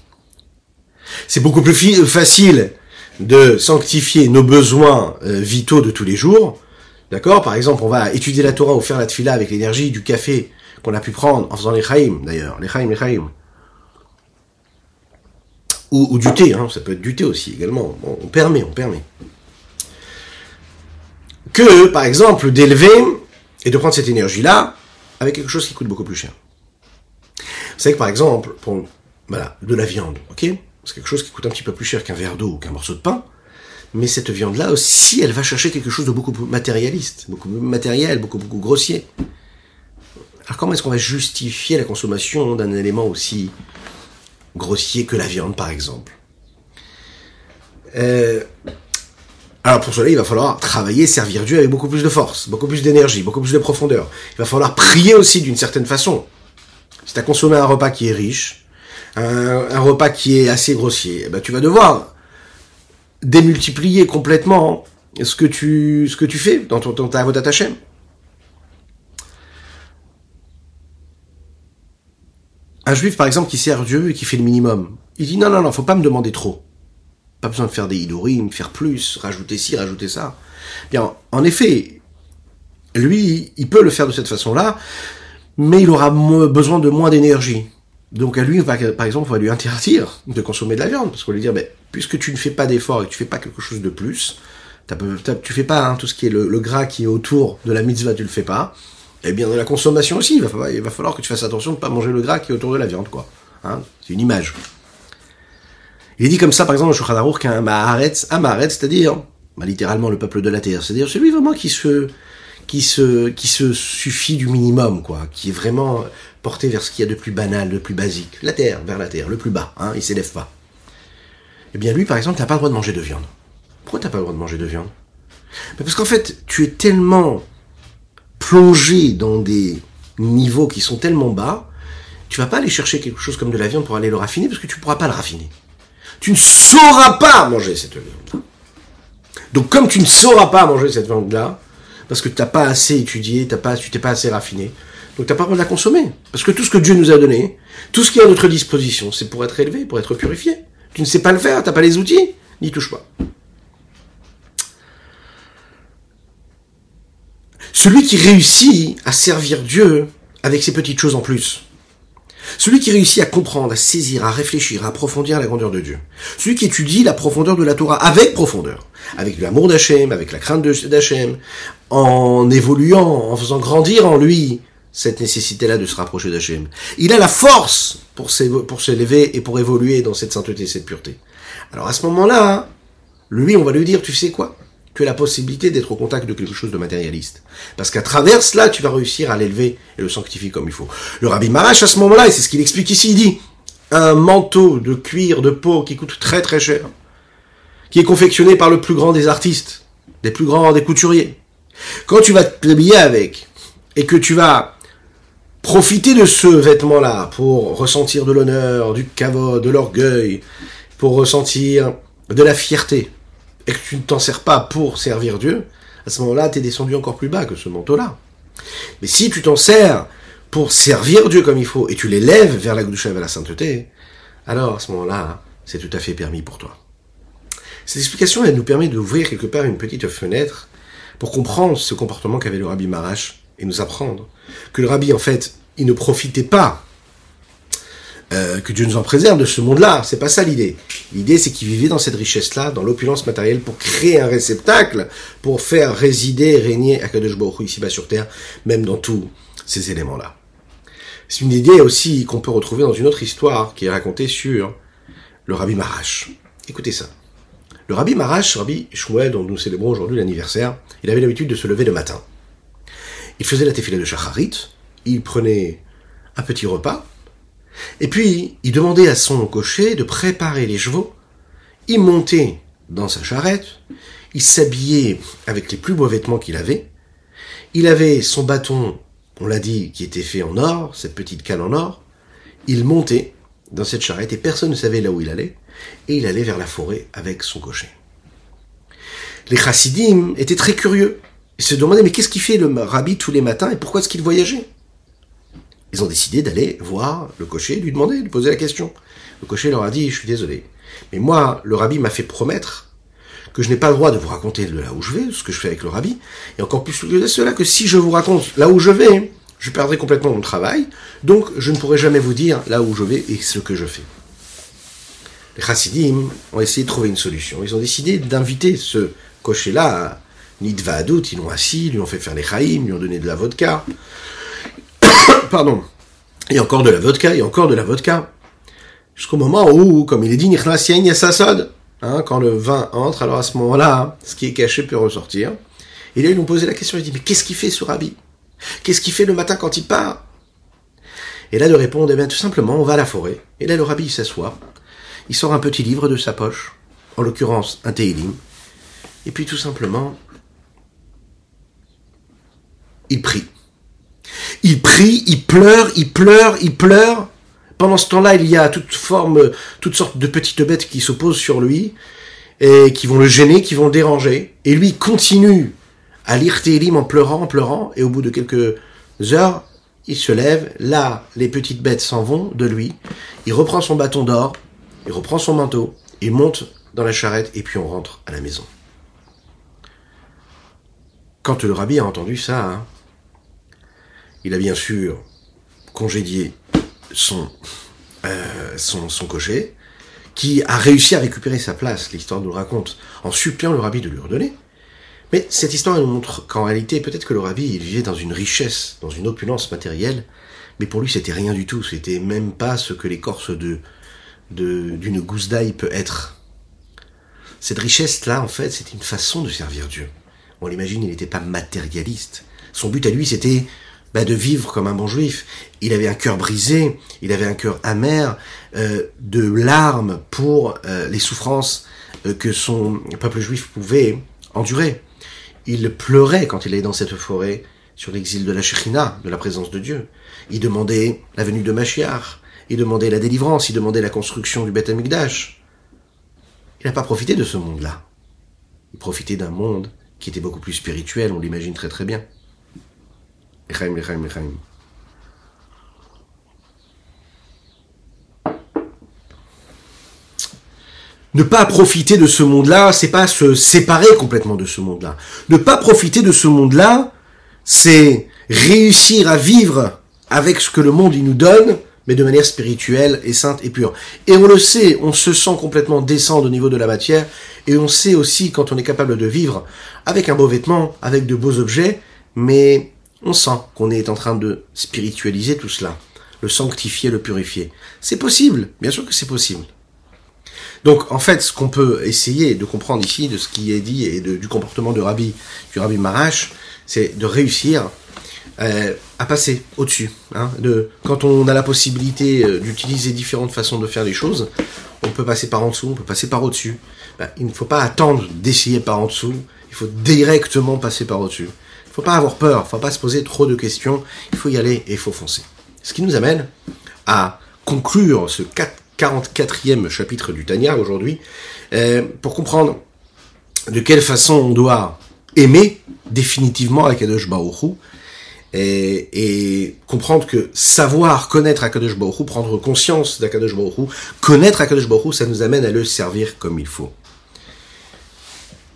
[SPEAKER 1] C'est beaucoup plus facile de sanctifier nos besoins euh, vitaux de tous les jours. D'accord? Par exemple, on va étudier la Torah ou faire la tfila avec l'énergie du café qu'on a pu prendre en faisant les chaim, d'ailleurs. Les chaim, les chaim. Ou, du thé, hein, ça peut être du thé aussi également. on permet, on permet. Que, par exemple, d'élever et de prendre cette énergie-là avec quelque chose qui coûte beaucoup plus cher. Savez que par exemple, pour voilà, de la viande, ok? C'est quelque chose qui coûte un petit peu plus cher qu'un verre d'eau ou qu'un morceau de pain. Mais cette viande-là aussi, elle va chercher quelque chose de beaucoup plus matérialiste, beaucoup plus matériel, beaucoup, beaucoup grossier. Alors comment est-ce qu'on va justifier la consommation d'un élément aussi grossier que la viande, par exemple? Euh, alors pour cela, il va falloir travailler, servir Dieu avec beaucoup plus de force, beaucoup plus d'énergie, beaucoup plus de profondeur. Il va falloir prier aussi d'une certaine façon. Si tu as consommé un repas qui est riche, un, repas qui est assez grossier, eh ben tu vas devoir démultiplier complètement ce que tu, fais dans, ton, ta. Un juif, par exemple, qui sert Dieu et qui fait le minimum, il dit non, non, non, faut pas me demander trop. Pas besoin de faire des me faire plus, rajouter ci, rajouter ça. Bien, en effet, lui, il peut le faire de cette façon-là, mais il aura besoin de moins d'énergie. Donc à lui, par exemple, on va lui interdire de consommer de la viande, parce qu'on va lui dire, ben, puisque tu ne fais pas d'effort et que tu fais pas quelque chose de plus, tu fais pas hein, tout ce qui est le, gras qui est autour de la mitzvah, tu le fais pas. Eh bien, dans la consommation aussi, il va, falloir, va que tu fasses attention de ne pas manger le gras qui est autour de la viande, quoi. Hein C'est une image. Il est dit comme ça, par exemple, au Shulchan qu'un Maharetz, un Maharetz, c'est-à-dire, bah, littéralement le peuple de la terre, c'est-à-dire celui vraiment qui se, qui se, qui se suffit du minimum, quoi, qui est vraiment porté vers ce qu'il y a de plus banal, de plus basique. La terre, vers la terre, le plus bas, hein, il s'élève pas. Eh bien, lui, par exemple, t'as pas le droit de manger de viande. Pourquoi t'as pas le droit de manger de viande? Ben, Parce qu'en fait, tu es tellement plongé dans des niveaux qui sont tellement bas, tu vas pas aller chercher quelque chose comme de la viande pour aller le raffiner, parce que tu pourras pas le raffiner. Tu ne sauras pas manger cette viande-là. Donc, comme tu ne sauras pas manger cette viande-là, parce que tu n'as pas assez étudié, t'as pas, tu t'es pas assez raffiné, donc tu n'as pas le droit de la consommer. Parce que tout ce que Dieu nous a donné, tout ce qui est à notre disposition, c'est pour être élevé, pour être purifié. Tu ne sais pas le faire, t'as pas les outils, n'y touche pas. Celui qui réussit à servir Dieu avec ces petites choses en plus, celui qui réussit à comprendre, à saisir, à réfléchir, à approfondir la grandeur de Dieu. Celui qui étudie la profondeur de la Torah avec profondeur, avec l'amour d'Hachem, avec la crainte d'Hachem, en évoluant, en faisant grandir en lui cette nécessité-là de se rapprocher d'Hachem. Il a la force pour s'élever et pour évoluer dans cette sainteté, cette pureté. Alors à ce moment-là, lui, on va lui dire, tu sais quoi? Tu as la possibilité d'être au contact de quelque chose de matérialiste. Parce qu'à travers cela, tu vas réussir à l'élever et le sanctifier comme il faut. Le rabbi Marash, à ce moment-là, et c'est ce qu'il explique ici, il dit, un manteau de cuir, de peau qui coûte très très cher, qui est confectionné par le plus grand des artistes, des plus grands des couturiers. Quand tu vas t'habiller avec, et que tu vas profiter de ce vêtement-là pour ressentir de l'honneur, du caveau, de l'orgueil, pour ressentir de la fierté, et que tu ne t'en sers pas pour servir Dieu, à ce moment-là, tu es descendu encore plus bas que ce manteau-là. Mais si tu t'en sers pour servir Dieu comme il faut, et tu l'élèves vers la et vers la sainteté, alors à ce moment-là, c'est tout à fait permis pour toi. Cette explication, elle nous permet d'ouvrir quelque part une petite fenêtre pour comprendre ce comportement qu'avait le rabbi Marash et nous apprendre que le rabbi, en fait, il ne profitait pas euh, que Dieu nous en préserve de ce monde-là. C'est pas ça l'idée. L'idée, c'est qu'il vivait dans cette richesse-là, dans l'opulence matérielle, pour créer un réceptacle, pour faire résider, régner Akadosh Baruch ici-bas sur terre, même dans tous ces éléments-là. C'est une idée aussi qu'on peut retrouver dans une autre histoire qui est racontée sur le Rabbi Marash. Écoutez ça. Le Rabbi Marash, Rabbi Shmuel, dont nous célébrons aujourd'hui l'anniversaire, il avait l'habitude de se lever le matin. Il faisait la tefila de Shacharit, il prenait un petit repas, et puis il demandait à son cocher de préparer les chevaux, il montait dans sa charrette, il s'habillait avec les plus beaux vêtements qu'il avait, il avait son bâton, on l'a dit, qui était fait en or, cette petite canne en or, il montait dans cette charrette et personne ne savait là où il allait, et il allait vers la forêt avec son cocher. Les chassidim étaient très curieux. Ils se demandaient mais qu'est-ce qu'il fait le rabbi tous les matins et pourquoi est-ce qu'il voyageait? Ils ont décidé d'aller voir le cocher, lui demander, lui poser la question. Le cocher leur a dit, je suis désolé, mais moi, le rabbi m'a fait promettre que je n'ai pas le droit de vous raconter de là où je vais, ce que je fais avec le rabbi, et encore plus que cela, que si je vous raconte là où je vais, je perdrai complètement mon travail, donc je ne pourrai jamais vous dire là où je vais et ce que je fais. Les chassidim ont essayé de trouver une solution. Ils ont décidé d'inviter ce cocher-là à Nidva ils l'ont assis, lui ont fait faire les chaïm, lui ont donné de la vodka, Pardon. Et encore de la vodka, et encore de la vodka. Jusqu'au moment où, comme il est dit, Nichnas Sasod, hein, quand le vin entre, alors à ce moment-là, ce qui est caché peut ressortir. Et là, ils nous posaient la question, ils disent, mais qu'est-ce qu'il fait ce rabbi? Qu'est-ce qu'il fait le matin quand il part? Et là, de répondre, eh bien, tout simplement, on va à la forêt. Et là, le rabbi, il s'assoit, il sort un petit livre de sa poche, en l'occurrence un Teilim, et puis tout simplement, il prie. Il prie, il pleure, il pleure, il pleure. Pendant ce temps-là, il y a toute forme, toutes sortes de petites bêtes qui s'opposent sur lui, et qui vont le gêner, qui vont le déranger. Et lui continue à lire Télim en pleurant, en pleurant, et au bout de quelques heures, il se lève, là, les petites bêtes s'en vont de lui, il reprend son bâton d'or, il reprend son manteau, il monte dans la charrette, et puis on rentre à la maison. Quand le rabbi a entendu ça, hein, il a bien sûr congédié son, euh, son, son cocher, qui a réussi à récupérer sa place, l'histoire nous le raconte, en suppliant le rabbi de lui redonner. Mais cette histoire nous montre qu'en réalité, peut-être que le rabbi, il vivait dans une richesse, dans une opulence matérielle, mais pour lui, c'était rien du tout. C'était même pas ce que l'écorce de, d'une gousse d'ail peut être. Cette richesse-là, en fait, c'est une façon de servir Dieu. On l'imagine, il n'était pas matérialiste. Son but à lui, c'était bah, de vivre comme un bon juif. Il avait un cœur brisé, il avait un cœur amer, euh, de larmes pour euh, les souffrances euh, que son peuple juif pouvait endurer. Il pleurait quand il allait dans cette forêt sur l'exil de la Shekhinah, de la présence de Dieu. Il demandait la venue de Mashiach, il demandait la délivrance, il demandait la construction du Beth Amikdash. Il n'a pas profité de ce monde-là. Il profitait d'un monde qui était beaucoup plus spirituel, on l'imagine très très bien. Ne pas profiter de ce monde-là, c'est pas se séparer complètement de ce monde-là. Ne pas profiter de ce monde-là, c'est réussir à vivre avec ce que le monde il nous donne, mais de manière spirituelle et sainte et pure. Et on le sait, on se sent complètement descendre au niveau de la matière, et on sait aussi quand on est capable de vivre avec un beau vêtement, avec de beaux objets, mais on sent qu'on est en train de spiritualiser tout cela, le sanctifier, le purifier. C'est possible, bien sûr que c'est possible. Donc en fait, ce qu'on peut essayer de comprendre ici de ce qui est dit et du comportement de Rabbi, du Rabbi Marash, c'est de réussir euh, à passer au-dessus. Hein, de, quand on a la possibilité euh, d'utiliser différentes façons de faire les choses, on peut passer par en dessous, on peut passer par au-dessus. Ben, il ne faut pas attendre d'essayer par en dessous, il faut directement passer par au-dessus. Il ne faut pas avoir peur, il ne faut pas se poser trop de questions, il faut y aller et il faut foncer. Ce qui nous amène à conclure ce 4 44e chapitre du Tanya aujourd'hui, euh, pour comprendre de quelle façon on doit aimer définitivement Akadosh Baruch et, et comprendre que savoir connaître Akadosh Baruch prendre conscience d'Akadosh Baruch connaître Akadosh Baruch ça nous amène à le servir comme il faut.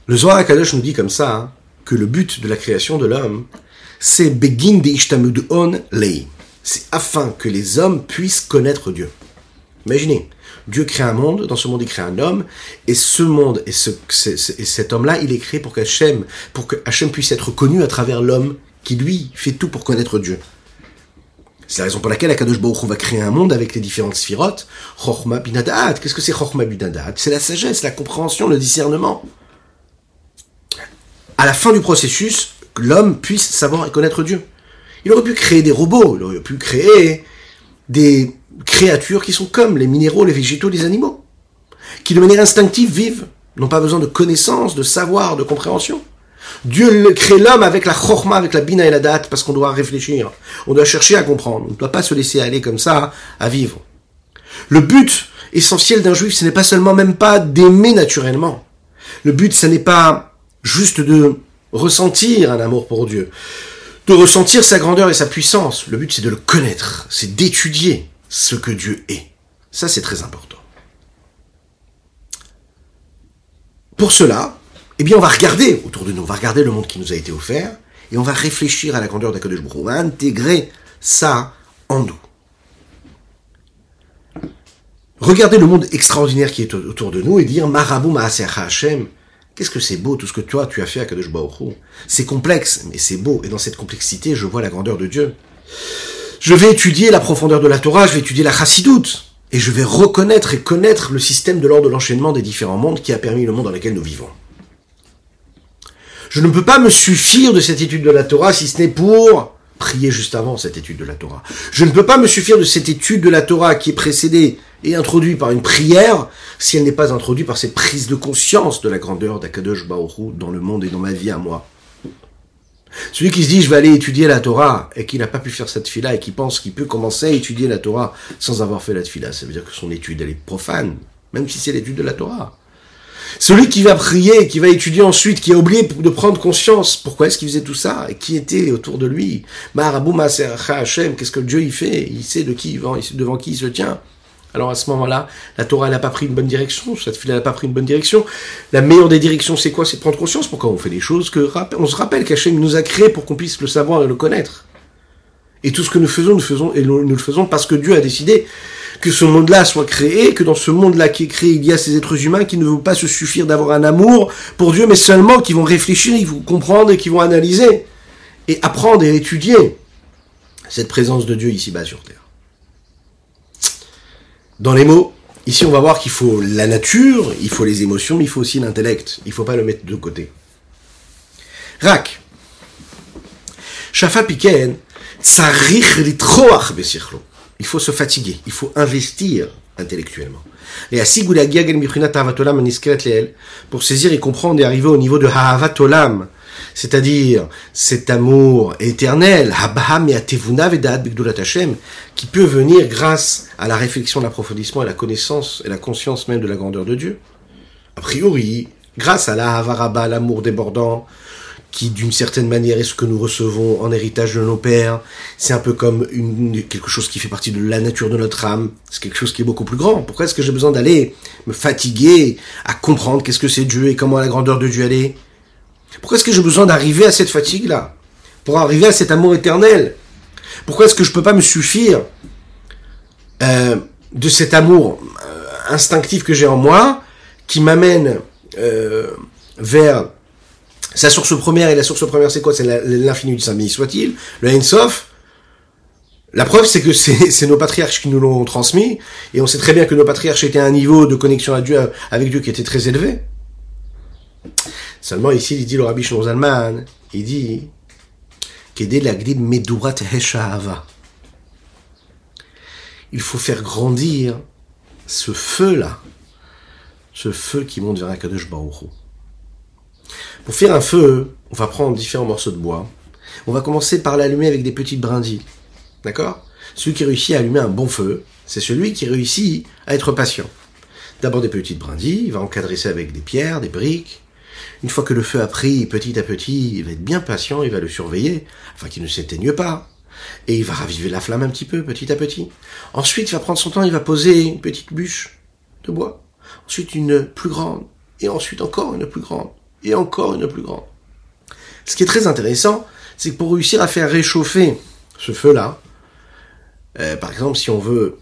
[SPEAKER 1] Le Zohar Akadosh nous dit comme ça hein, que le but de la création de l'homme, c'est Begin Lei. C'est afin que les hommes puissent connaître Dieu. Imaginez, Dieu crée un monde, dans ce monde il crée un homme, et ce monde et, ce, cet homme-là, il est créé pour qu'Hachem, pour que Hachem puisse être connu à travers l'homme qui lui fait tout pour connaître Dieu. C'est la raison pour laquelle Akadosh Baruch va créer un monde avec les différentes sphirotes. Chochma binadat. Qu'est-ce que c'est Chochma binadat C'est la sagesse, la compréhension, le discernement. À la fin du processus, l'homme puisse savoir et connaître Dieu. Il aurait pu créer des robots, il aurait pu créer des créatures qui sont comme les minéraux, les végétaux, les animaux, qui de manière instinctive vivent, n'ont pas besoin de connaissances, de savoir, de compréhension. Dieu crée l'homme avec la chorma, avec la bina et la date, parce qu'on doit réfléchir, on doit chercher à comprendre, on ne doit pas se laisser aller comme ça à vivre. Le but essentiel d'un juif, ce n'est pas seulement même pas d'aimer naturellement. Le but, ce n'est pas juste de ressentir un amour pour Dieu, de ressentir sa grandeur et sa puissance. Le but, c'est de le connaître, c'est d'étudier, ce que Dieu est. Ça, c'est très important. Pour cela, eh bien, on va regarder autour de nous, on va regarder le monde qui nous a été offert, et on va réfléchir à la grandeur d'Akadosh Baruch on va intégrer ça en nous. Regardez le monde extraordinaire qui est autour de nous et dire Marabou Maaser Hashem, qu'est-ce que c'est beau tout ce que toi tu as fait à Kadosh C'est complexe, mais c'est beau, et dans cette complexité, je vois la grandeur de Dieu. Je vais étudier la profondeur de la Torah, je vais étudier la chassidoute, et je vais reconnaître et connaître le système de l'ordre de l'enchaînement des différents mondes qui a permis le monde dans lequel nous vivons. Je ne peux pas me suffire de cette étude de la Torah si ce n'est pour prier juste avant cette étude de la Torah. Je ne peux pas me suffire de cette étude de la Torah qui est précédée et introduite par une prière si elle n'est pas introduite par cette prise de conscience de la grandeur d'Akadosh Baoru dans le monde et dans ma vie à moi. Celui qui se dit je vais aller étudier la Torah et qui n'a pas pu faire cette fila et qui pense qu'il peut commencer à étudier la Torah sans avoir fait la fila, ça veut dire que son étude elle est profane, même si c'est l'étude de la Torah. Celui qui va prier, qui va étudier ensuite, qui a oublié de prendre conscience, pourquoi est-ce qu'il faisait tout ça et qui était autour de lui? Maharabou Hashem, qu'est-ce que Dieu il fait? Il sait de qui devant qui il se tient. Alors à ce moment-là, la Torah n'a pas pris une bonne direction, cette fille n'a pas pris une bonne direction. La meilleure des directions, c'est quoi? C'est prendre conscience. Pourquoi on fait des choses que on se rappelle qu'Hachem nous a créés pour qu'on puisse le savoir et le connaître. Et tout ce que nous faisons, nous faisons et nous le faisons parce que Dieu a décidé que ce monde-là soit créé, que dans ce monde-là qui est créé, il y a ces êtres humains qui ne vont pas se suffire d'avoir un amour pour Dieu, mais seulement qui vont réfléchir, ils vont comprendre et qui vont analyser et apprendre et étudier cette présence de Dieu ici-bas sur Terre. Dans les mots, ici on va voir qu'il faut la nature, il faut les émotions, mais il faut aussi l'intellect. Il ne faut pas le mettre de côté. Rak. Shafa piken, tsarich litroach besichlo. Il faut se fatiguer, il faut investir intellectuellement. Et pour saisir et comprendre et arriver au niveau de Ha'avatolam, c'est-à-dire cet amour éternel, qui peut venir grâce à la réflexion, l'approfondissement et la connaissance et la conscience même de la grandeur de Dieu. A priori, grâce à la Havaraba, l'amour débordant, qui d'une certaine manière est ce que nous recevons en héritage de nos pères. C'est un peu comme quelque chose qui fait partie de la nature de notre âme. C'est quelque chose qui est beaucoup plus grand. Pourquoi est-ce que j'ai besoin d'aller me fatiguer à comprendre qu'est-ce que c'est Dieu et comment la grandeur de Dieu elle est? Pourquoi est-ce que j'ai besoin d'arriver à cette fatigue-là? Pour arriver à cet amour éternel? Pourquoi est-ce que je peux pas me suffire euh, de cet amour euh, instinctif que j'ai en moi qui m'amène euh, vers sa source première, et la source première, c'est quoi? C'est l'infini du Saint soit-il, le Ein-Sof. La preuve, c'est que c'est nos patriarches qui nous l'ont transmis, et on sait très bien que nos patriarches étaient à un niveau de connexion avec Dieu qui était très élevé. Seulement ici, il dit le Rabbi Zalman, il dit il faut faire grandir ce feu-là, ce feu qui monte vers Akadosh Baruch pour faire un feu, on va prendre différents morceaux de bois. On va commencer par l'allumer avec des petites brindilles. D'accord? Celui qui réussit à allumer un bon feu, c'est celui qui réussit à être patient. D'abord des petites brindilles, il va encadrer ça avec des pierres, des briques. Une fois que le feu a pris, petit à petit, il va être bien patient, il va le surveiller, afin qu'il ne s'éteigne pas. Et il va raviver la flamme un petit peu, petit à petit. Ensuite, il va prendre son temps, il va poser une petite bûche de bois. Ensuite, une plus grande. Et ensuite encore une plus grande et encore une plus grande. Ce qui est très intéressant, c'est que pour réussir à faire réchauffer ce feu-là, euh, par exemple, si on veut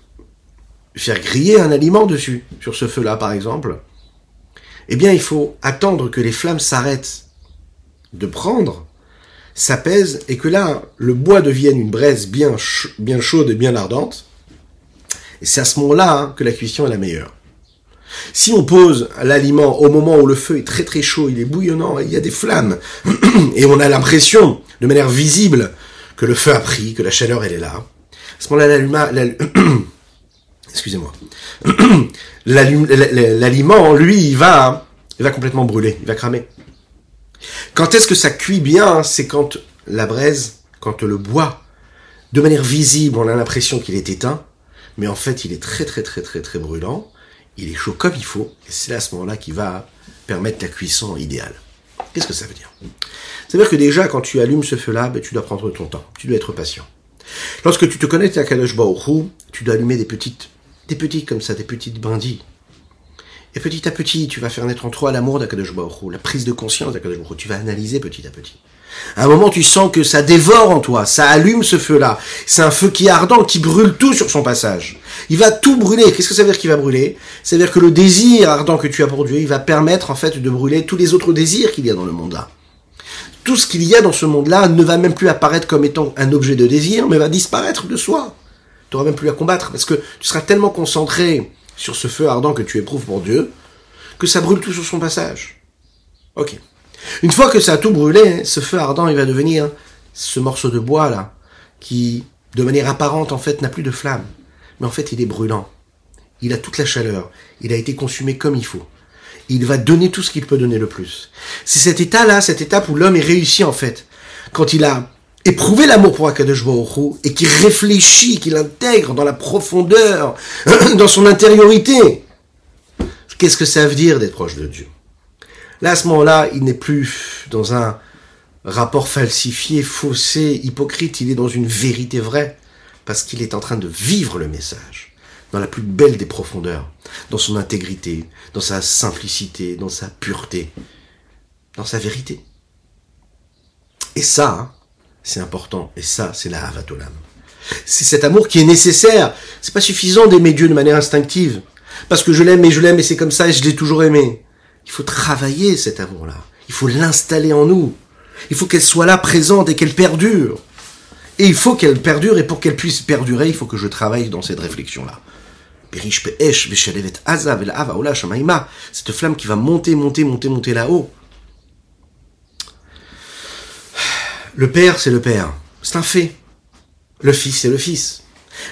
[SPEAKER 1] faire griller un aliment dessus, sur ce feu-là par exemple, eh bien il faut attendre que les flammes s'arrêtent de prendre, s'apaisent, et que là, le bois devienne une braise bien, chaude et bien ardente, et c'est à ce moment-là hein, que la cuisson est la meilleure. Si on pose l'aliment au moment où le feu est très très chaud, il est bouillonnant, il y a des flammes, et on a l'impression, de manière visible, que le feu a pris, que la chaleur elle est là, à ce moment-là, excusez-moi, l'aliment, lui, il va, il va complètement brûler, il va cramer. Quand est-ce que ça cuit bien C'est quand la braise, quand le bois, de manière visible, on a l'impression qu'il est éteint, mais en fait, il est très très très très très brûlant il est chaud comme il faut, et c'est à ce moment-là qu'il va permettre la cuisson idéale. Qu'est-ce que ça veut dire? Ça veut dire que déjà, quand tu allumes ce feu-là, ben, tu dois prendre ton temps, tu dois être patient. Lorsque tu te connectes à Kadosh tu dois allumer des petites, des petites comme ça, des petites brindilles. Et petit à petit, tu vas faire naître en toi l'amour d'Akadosh Baruch la prise de conscience d'Akadosh Baruch Tu vas analyser petit à petit. À un moment, tu sens que ça dévore en toi, ça allume ce feu-là. C'est un feu qui est ardent, qui brûle tout sur son passage. Il va tout brûler. Qu'est-ce que ça veut dire qu'il va brûler? Ça veut dire que le désir ardent que tu as pour Dieu, il va permettre en fait de brûler tous les autres désirs qu'il y a dans le monde là. tout ce qu'il y a dans ce monde-là ne va même plus apparaître comme étant un objet de désir, mais va disparaître de soi. Tu n'auras même plus à combattre parce que tu seras tellement concentré sur ce feu ardent que tu éprouves pour Dieu que ça brûle tout sur son passage. Ok. Une fois que ça a tout brûlé, ce feu ardent, il va devenir ce morceau de bois là, qui, de manière apparente, en fait, n'a plus de flamme. Mais en fait, il est brûlant. Il a toute la chaleur. Il a été consumé comme il faut. Il va donner tout ce qu'il peut donner le plus. C'est cet état-là, cette étape où l'homme est réussi, en fait. Quand il a éprouvé l'amour pour Akadosh Baruch et qu'il réfléchit, qu'il intègre dans la profondeur, dans son intériorité. Qu'est-ce que ça veut dire d'être proche de Dieu? Là, à ce moment-là, il n'est plus dans un rapport falsifié, faussé, hypocrite, il est dans une vérité vraie, parce qu'il est en train de vivre le message, dans la plus belle des profondeurs, dans son intégrité, dans sa simplicité, dans sa pureté, dans sa vérité. Et ça, hein, c'est important, et ça, c'est la Havatolam. C'est cet amour qui est nécessaire. C'est pas suffisant d'aimer Dieu de manière instinctive. Parce que je l'aime et je l'aime et c'est comme ça et je l'ai toujours aimé. Il faut travailler cet amour-là. Il faut l'installer en nous. Il faut qu'elle soit là, présente et qu'elle perdure. Et il faut qu'elle perdure, et pour qu'elle puisse perdurer, il faut que je travaille dans cette réflexion-là. Cette flamme qui va monter, monter, monter, monter là-haut. Le Père, c'est le Père. C'est un fait. Le Fils, c'est le Fils.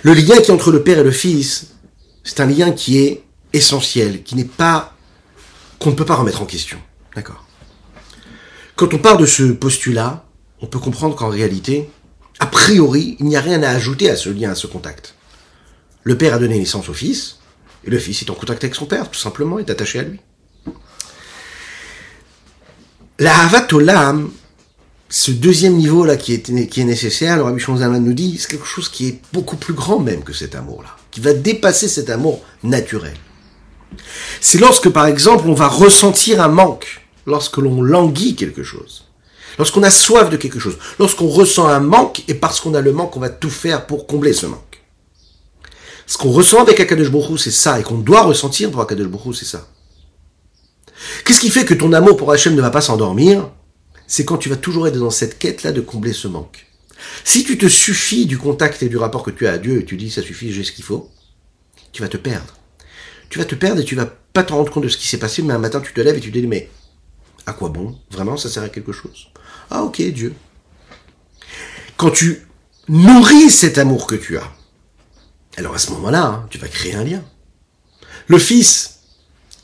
[SPEAKER 1] Le lien qui est entre le Père et le Fils, c'est un lien qui est essentiel, qui n'est pas qu'on ne peut pas remettre en question. D'accord Quand on part de ce postulat, on peut comprendre qu'en réalité, a priori, il n'y a rien à ajouter à ce lien, à ce contact. Le père a donné naissance au fils, et le fils est en contact avec son père, tout simplement, est attaché à lui. La Havatolam, ce deuxième niveau-là qui est, nécessaire, le Rabbi Shonzaman nous dit, c'est quelque chose qui est beaucoup plus grand même que cet amour-là, qui va dépasser cet amour naturel. C'est lorsque, par exemple, on va ressentir un manque, lorsque l'on languit quelque chose, lorsqu'on a soif de quelque chose, lorsqu'on ressent un manque, et parce qu'on a le manque, on va tout faire pour combler ce manque. Ce qu'on ressent avec Akadosh Baruch c'est ça, et qu'on doit ressentir pour Akadosh Baruch c'est ça. Qu'est-ce qui fait que ton amour pour Hachem ne va pas s'endormir? C'est quand tu vas toujours être dans cette quête-là de combler ce manque. Si tu te suffis du contact et du rapport que tu as à Dieu, et tu dis ça suffit, j'ai ce qu'il faut, tu vas te perdre tu vas te perdre et tu vas pas te rendre compte de ce qui s'est passé, mais un matin tu te lèves et tu te dis, mais à quoi bon? Vraiment, ça sert à quelque chose? Ah ok, Dieu. Quand tu nourris cet amour que tu as, alors à ce moment-là, hein, tu vas créer un lien. Le fils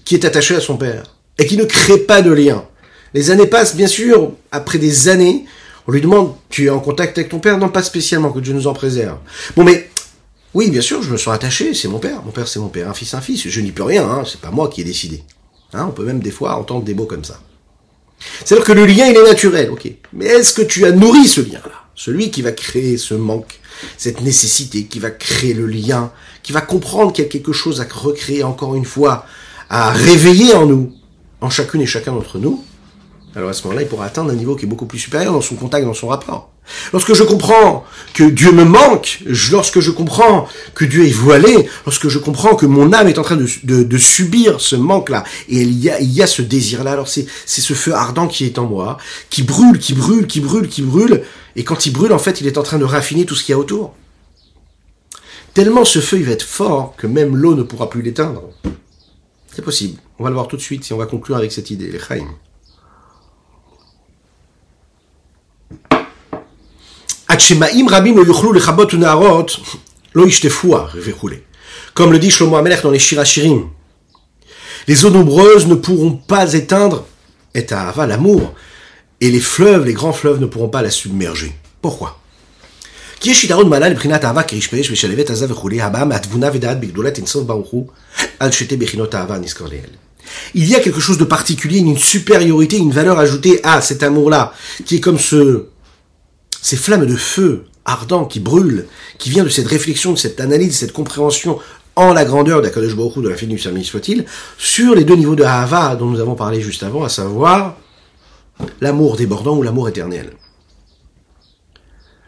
[SPEAKER 1] qui est attaché à son père et qui ne crée pas de lien. Les années passent, bien sûr, après des années, on lui demande, tu es en contact avec ton père? Non, pas spécialement, que Dieu nous en préserve. Bon, mais oui, bien sûr, je me sens attaché, c'est mon père. Mon père, c'est mon père. Un fils, un fils. Je n'y peux rien, hein, c'est pas moi qui ai décidé. Hein, on peut même des fois entendre des mots comme ça. C'est-à-dire que le lien, il est naturel, ok. Mais est-ce que tu as nourri ce lien-là? Celui qui va créer ce manque, cette nécessité, qui va créer le lien, qui va comprendre qu'il y a quelque chose à recréer encore une fois, à réveiller en nous, en chacune et chacun d'entre nous, alors à ce moment-là, il pourra atteindre un niveau qui est beaucoup plus supérieur dans son contact, dans son rapport. Lorsque je comprends que Dieu me manque, lorsque je comprends que Dieu est voilé, lorsque je comprends que mon âme est en train de, subir ce manque-là, et il y a, ce désir-là, alors c'est, ce feu ardent qui est en moi, qui brûle, qui brûle, qui brûle, qui brûle, et quand il brûle, en fait, il est en train de raffiner tout ce qu'il y a autour. Tellement ce feu, il va être fort que même l'eau ne pourra plus l'éteindre. C'est possible. On va le voir tout de suite si on va conclure avec cette idée, les. Comme le dit Shlomo Amelech dans les Shirachirim, les eaux nombreuses ne pourront pas éteindre et l'amour, et les fleuves, les grands fleuves ne pourront pas la submerger. Pourquoi? Il y a quelque chose de particulier, une supériorité, une valeur ajoutée à cet amour-là, qui est comme ce, ces flammes de feu ardent qui brûlent, qui vient de cette réflexion, de cette analyse, de cette compréhension en la grandeur d'Akadosh Baruch de la fin du soit-il, sur les deux niveaux de Hava dont nous avons parlé juste avant, à savoir l'amour débordant ou l'amour éternel.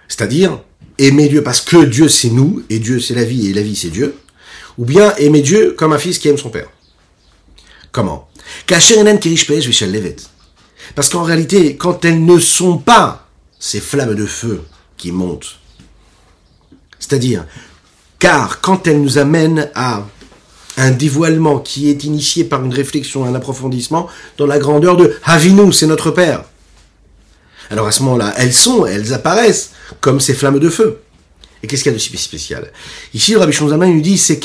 [SPEAKER 1] C'est-à-dire aimer Dieu parce que Dieu c'est nous, et Dieu c'est la vie, et la vie c'est Dieu, ou bien aimer Dieu comme un fils qui aime son père. Comment? Parce qu'en réalité, quand elles ne sont pas ces flammes de feu qui montent, c'est-à-dire, car quand elles nous amènent à un dévoilement qui est initié par une réflexion, un approfondissement dans la grandeur de Havinu, c'est notre Père. Alors à ce moment-là, elles sont, elles apparaissent comme ces flammes de feu. Et qu'est-ce qu'il y a de si spécial? Ici, le Rabbi Shonzaman nous dit, c'est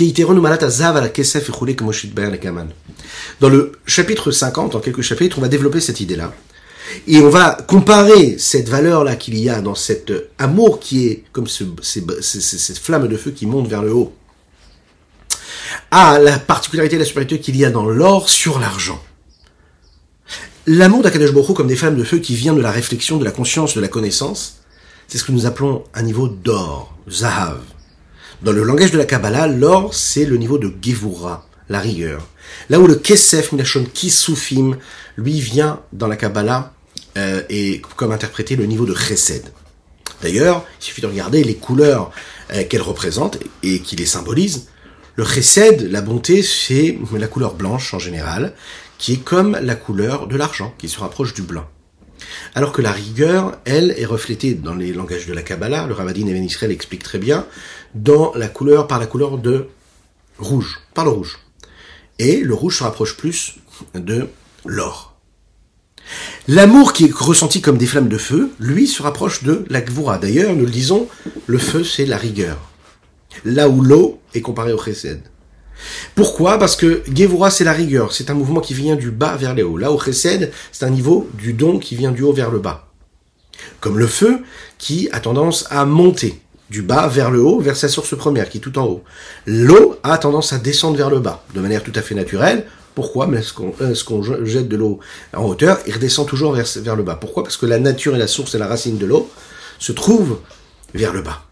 [SPEAKER 1] Dans le chapitre 50, en quelques chapitres, on va développer cette idée-là. Et on va comparer cette valeur-là qu'il y a dans cet amour qui est comme ce, ces, ces, flammes de feu qui montent vers le haut, à la particularité de la supériorité qu'il y a dans l'or sur l'argent. L'amour d'Akadosh Baruch comme des flammes de feu qui vient de la réflexion, de la conscience, de la connaissance, c'est ce que nous appelons un niveau d'or, Zahav. Dans le langage de la Kabbalah, l'or, c'est le niveau de Gevura, la rigueur. Là où le Kesef, Milachon Kisufim, lui vient dans la Kabbalah euh, et comme interpréter le niveau de Chesed. D'ailleurs, il suffit de regarder les couleurs euh, qu'elle représente et qui les symbolisent. Le Chesed, la bonté, c'est la couleur blanche en général, qui est comme la couleur de l'argent, qui se rapproche du blanc. Alors que la rigueur, elle, est reflétée dans les langages de la Kabbalah, le Ravadin Even Israël explique très bien, dans la couleur, par la couleur de rouge, par le rouge. Et le rouge se rapproche plus de l'or. L'amour qui est ressenti comme des flammes de feu, lui, se rapproche de la Gvura. D'ailleurs, nous le disons, le feu, c'est la rigueur. Là où l'eau est comparée au chesed. Pourquoi? Parce que Gevura, c'est la rigueur. C'est un mouvement qui vient du bas vers le haut. Là où chesed, c'est un niveau du don qui vient du haut vers le bas. Comme le feu, qui a tendance à monter du bas vers le haut, vers sa source première, qui est tout en haut. L'eau a tendance à descendre vers le bas, de manière tout à fait naturelle. Pourquoi Mais euh, ce qu'on jette de l'eau en hauteur, il redescend toujours vers, le bas. Pourquoi Parce que la nature et la source et la racine de l'eau se trouvent vers le bas.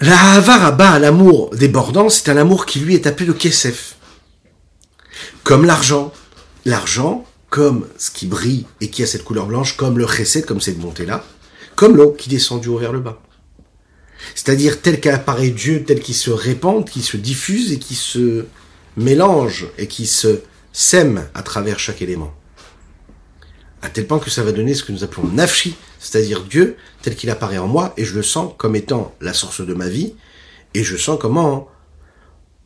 [SPEAKER 1] La Havaraba, l'amour débordant, c'est un amour qui lui est appelé le Kesef. Comme l'argent. L'argent, comme ce qui brille et qui a cette couleur blanche, comme le Chesed, comme cette bonté-là, comme l'eau qui descend du haut vers le bas. C'est-à-dire tel qu'apparaît Dieu, tel qu'il se répand, qui se diffuse et qui se mélange et qui se sème à travers chaque élément. À tel point que ça va donner ce que nous appelons nafshi, c'est-à-dire Dieu tel qu'il apparaît en moi, et je le sens comme étant la source de ma vie, et je sens comment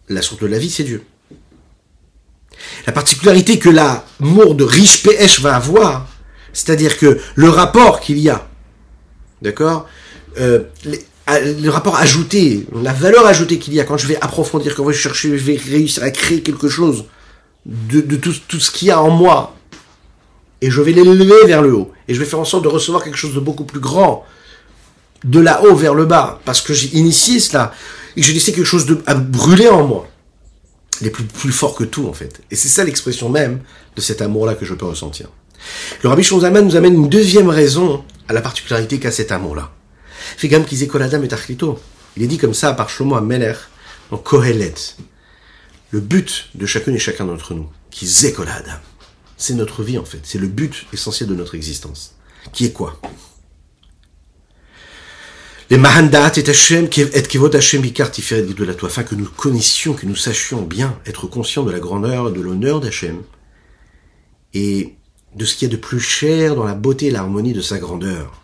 [SPEAKER 1] la source de la vie, c'est Dieu. La particularité que l'amour de riche PH va avoir, c'est-à-dire que le rapport qu'il y a, d'accord, euh, le rapport ajouté, la valeur ajoutée qu'il y a quand je vais approfondir, quand je vais chercher, je vais réussir à créer quelque chose de, tout, ce qu'il y a en moi, et je vais l'élever vers le haut. Et je vais faire en sorte de recevoir quelque chose de beaucoup plus grand, de là-haut vers le bas, parce que j'ai initié cela, et j'ai laissé quelque chose de, à brûler en moi. Il est plus, plus fort que tout, en fait. Et c'est ça l'expression même de cet amour-là que je peux ressentir. Le Rabbi Shonzaman nous amène une deuxième raison à la particularité qu'a cet amour-là. Il est dit comme ça par Shlomo Ameler dans Kohelet. Le but de chacune et chacun d'entre nous, qui Zekoladam c'est notre vie en fait, c'est le but essentiel de notre existence. Qui est quoi? Les Mahandat et Hashem, et Kivot Hashem de la toi, afin que nous connaissions, que nous sachions bien être conscients de la grandeur de l'honneur d'Hachem, et de ce qu'il y a de plus cher dans la beauté et l'harmonie de sa grandeur.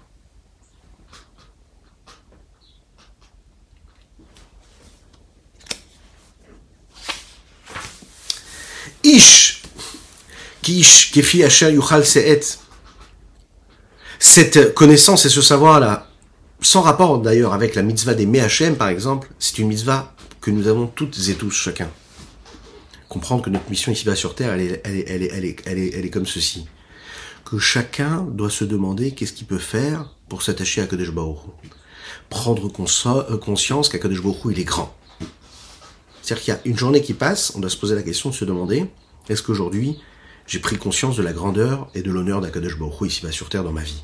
[SPEAKER 1] Ish cette connaissance et ce savoir-là, sans rapport d'ailleurs avec la mitzvah des Me'Hachem par exemple, c'est une mitzvah que nous avons toutes et tous chacun. Comprendre que notre mission ici-bas sur Terre, elle est, elle, est, elle, est, elle, est, elle, est, elle est comme ceci. Que chacun doit se demander qu'est-ce qu'il peut faire pour s'attacher à Kadesh Baruch Prendre euh, conscience qu'Akadosh Baruch il est grand. C'est-à-dire qu'il y a une journée qui passe, on doit se poser la question de se demander, est-ce qu'aujourd'hui, j'ai pris conscience de la grandeur et de l'honneur d'Akadosh Baruch ici-bas sur terre dans ma vie?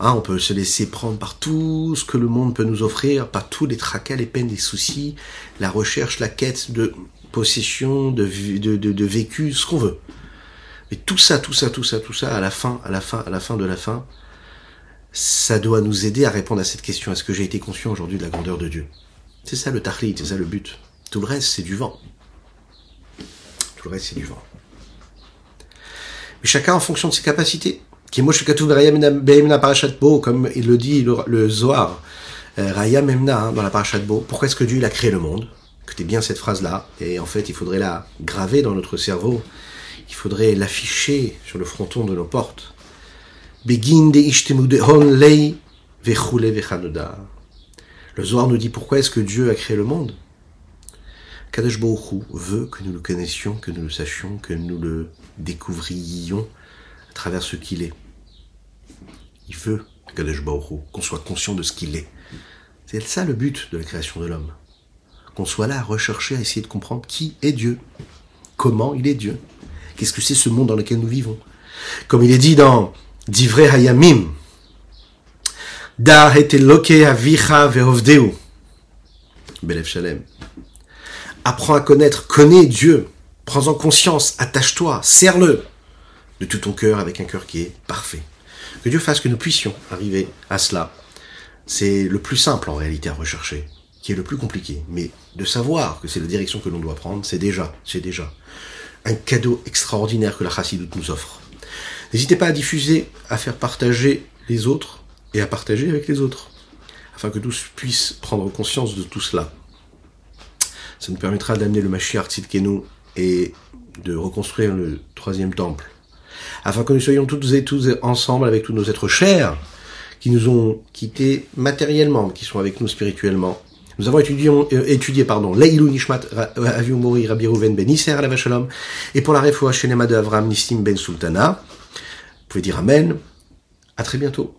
[SPEAKER 1] Hein, on peut se laisser prendre par tout ce que le monde peut nous offrir, par tous les tracas, les peines, les soucis, la recherche, la quête de possession, de, vécu, ce qu'on veut. Mais tout ça, tout ça, tout ça, tout ça, à la fin, à la fin, à la fin de la fin, ça doit nous aider à répondre à cette question. Est-ce que j'ai été conscient aujourd'hui de la grandeur de Dieu? C'est ça le tahlit, c'est ça le but. Tout le reste, c'est du vent. Tout le reste, c'est du vent. Et chacun en fonction de ses capacités. Comme il le dit le, Zohar, euh, Raya Memna, hein, dans la parashat Bo, pourquoi est-ce que Dieu a créé le monde? Écoutez bien cette phrase-là, et en fait il faudrait la graver dans notre cerveau, il faudrait l'afficher sur le fronton de nos portes. Begin de lei Le Zohar nous dit pourquoi est-ce que Dieu a créé le monde? Kadesh veut que nous le connaissions, que nous le sachions, que nous le découvrions à travers ce qu'il est. Il veut, Kadesh qu'on soit conscient de ce qu'il est. C'est ça le but de la création de l'homme. Qu'on soit là à rechercher, à essayer de comprendre qui est Dieu, comment il est Dieu, qu'est-ce que c'est ce monde dans lequel nous vivons. Comme il est dit dans Divrei Hayamim, Da loke avicha ve'ovdeu. Belev Shalem. Apprends à connaître, connais Dieu. Prends-en conscience, attache-toi, serre-le de tout ton cœur avec un cœur qui est parfait. Que Dieu fasse que nous puissions arriver à cela c'est le plus simple en réalité à rechercher, qui est le plus compliqué. Mais de savoir que c'est la direction que l'on doit prendre, c'est déjà, c'est déjà un cadeau extraordinaire que la chassidoute nous offre. N'hésitez pas à diffuser, à faire partager les autres et à partager avec les autres, afin que tous puissent prendre conscience de tout cela. Ça nous permettra d'amener le Mashiach Tzidkenu et de reconstruire le troisième temple, afin que nous soyons toutes et tous ensemble avec tous nos êtres chers, qui nous ont quittés matériellement, qui sont avec nous spirituellement. Nous avons étudié, euh, étudié pardon, Leilou Nishmat Aviu Mori Rabbi Rouven Ben Isser la Shalom, et pour la Refoua Shenema de Avram Nissim Ben Sultana. Vous pouvez dire Amen. À très bientôt.